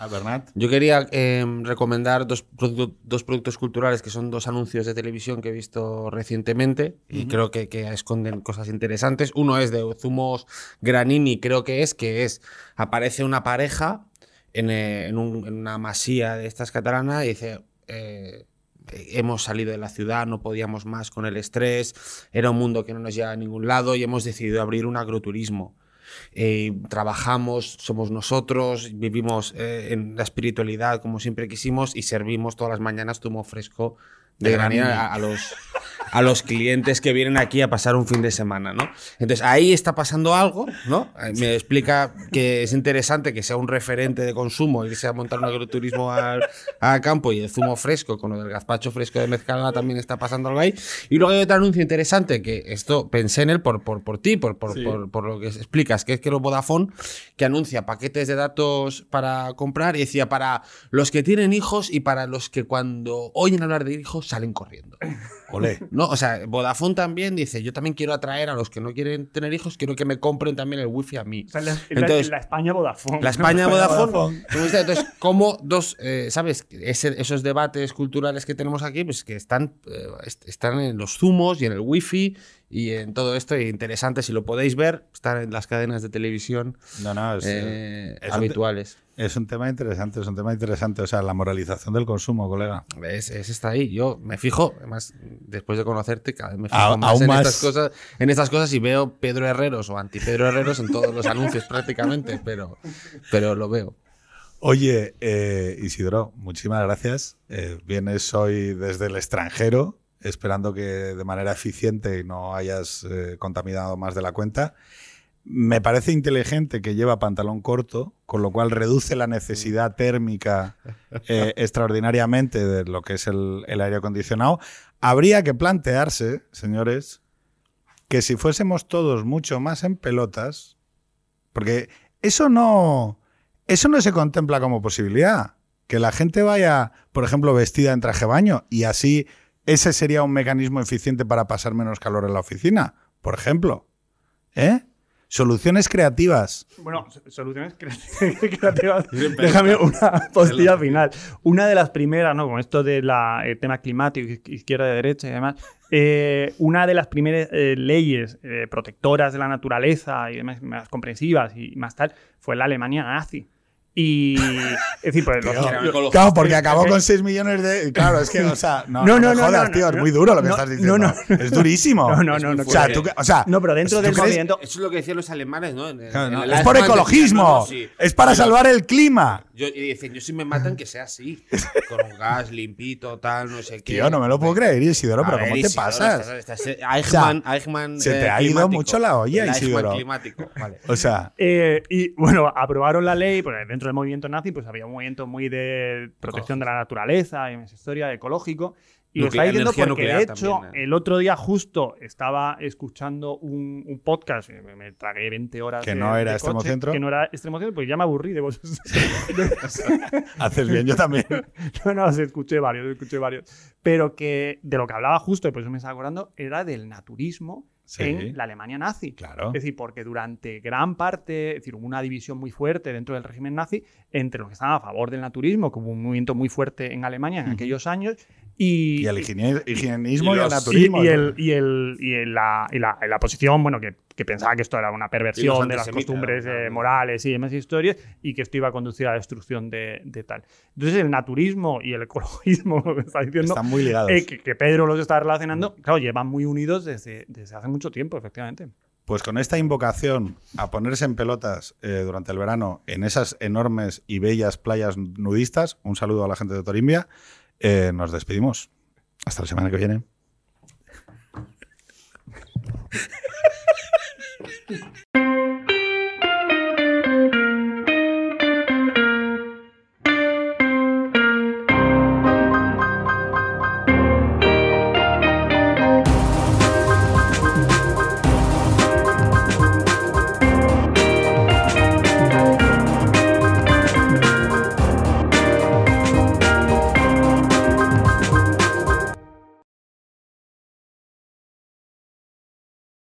A Bernat. Yo quería em, recomendar dos, dos, productos culturales que son dos anuncios de televisión que he visto recientemente y creo que, que, esconden cosas interesantes. Uno es de Zumos Granini, creo que es, que es, aparece una pareja en, eh, en, una masía de estas catalanas y dice... Eh, hemos salido de la ciudad, no podíamos más con el estrés, era un mundo que no nos lleva a ningún lado y hemos decidido abrir un agroturismo. Eh, trabajamos, somos nosotros, vivimos eh, en la espiritualidad como siempre quisimos y servimos todas las mañanas zumo fresco de granina a, los, a los clientes que vienen aquí a pasar un fin de semana, ¿no? Entonces ahí está pasando algo, ¿no? Eh, me explica que es interesante que sea un referente de consumo y que sea montar un agroturismo al, campo y el zumo fresco con lo del gazpacho fresco de mezcala también está pasando algo ahí. Y luego hay otro anuncio interesante que esto pensé en él por, por, por ti, por, por, por, lo que explicas, que es que lo Vodafone que anuncia paquetes de datos para comprar y decía para los que tienen hijos y para los que cuando oyen hablar de hijos salen corriendo. Olé. No, o sea, Vodafone también dice, yo también quiero atraer a los que no quieren tener hijos, quiero que me compren también el wifi a mí. la, Entonces, la, España Vodafone. La España Vodafone. Entonces, como dos, eh, ¿sabes? esos debates culturales que tenemos aquí, pues que están, eh, están en los zumos y en el wifi y en todo esto. Y interesante, si lo podéis ver, están en las cadenas de televisión eh, habituales. Es un tema interesante, es un tema interesante. O sea, la moralización del consumo, colega. Es, está ahí. Yo me fijo, además, después de conocerte, cada vez me fijo más, en, Estas cosas, en estas cosas y veo Pedro Herreros o anti-Pedro Herreros en todos los anuncios prácticamente, pero, pero lo veo. Oye, eh, Isidro, muchísimas gracias. Eh, vienes hoy desde el extranjero, esperando que de manera eficiente no hayas eh, contaminado más de la cuenta. Me parece inteligente que lleva pantalón corto, con lo cual reduce la necesidad térmica eh, extraordinariamente de lo que es el, aire acondicionado. Habría que plantearse, señores, que si fuésemos todos mucho más en pelotas, porque eso no, eso no se contempla como posibilidad. Que la gente vaya, por ejemplo, vestida en traje baño y así ese sería un mecanismo eficiente para pasar menos calor en la oficina, por ejemplo. ¿Eh? Soluciones creativas. Bueno, soluciones creativas. Déjame una postilla final. Una de las primeras, ¿no? Con esto del eh, tema climático, izquierda y derecha y demás, eh, una de las primeras eh, leyes protectoras de la naturaleza y demás, más comprensivas y más tal, fue la Alemania nazi. Y. Es decir, pues los- Tío, ecologista. claro, porque acabó con 6 millones de. Claro, es que, o sea, no, No, no, no, me no, jodas, no, tío, no, es muy duro lo que no, estás no, diciendo. no. Es durísimo. No, no, no, no. O sea, tú, o sea, No, pero dentro ¿tú del crees- movimiento. Eso es lo que decían los alemanes, ¿no? En- en- Claro, no, en el es por ecologismo. decían, no, no, sí. Es para Pero salvar el clima. Yo, y dicen, yo si me matan que sea así. Con un gas limpito, tal, no sé qué. Tío, no me lo puedo creer, Isidoro, pero ver, ¿cómo te Isidoro, pasas? estás- estás- Eichmann, Eichmann, se te eh, ha ido mucho la olla, Isidoro. climático. O sea, Eh, y bueno, aprobaron la ley, porque dentro del movimiento nazi, pues había un movimiento muy de protección de la naturaleza y más historia ecológico. Y lo Nuclea- está diciendo porque, de nuclear hecho, también, ¿eh? el otro día justo estaba escuchando un, un podcast, me, me tragué 20 horas. Que de- no era de Extremo coche, Centro. Que no era extremo centro, pues ya me aburrí de vosotros. haces bien, yo también. no, no, sí, escuché varios, escuché varios. Pero que de lo que hablaba justo, y por eso me estaba acordando, era del naturismo Sí. en la Alemania nazi. Claro. Es decir, porque durante gran parte, es decir, hubo una división muy fuerte dentro del régimen nazi entre los que estaban a favor del naturismo, que hubo un movimiento muy fuerte en Alemania en aquellos años, y, Y higiene- higienismo y y, el los- y, y el, y, el- y el- la, y la- y la posición, bueno, que, que pensaba que esto era una perversión de las costumbres eh, morales y demás historias, y que esto iba a conducir a la destrucción de, de tal. Entonces, el naturismo y el ecologismo, lo que está diciendo, Están muy ligados. eh, que, que Pedro los está relacionando, claro, llevan muy unidos desde, desde hace mucho tiempo, efectivamente. Pues con esta invocación a ponerse en pelotas eh, durante el verano en esas enormes y bellas playas nudistas, un saludo a la gente de Torimbia, eh, nos despedimos. Hasta la semana que viene.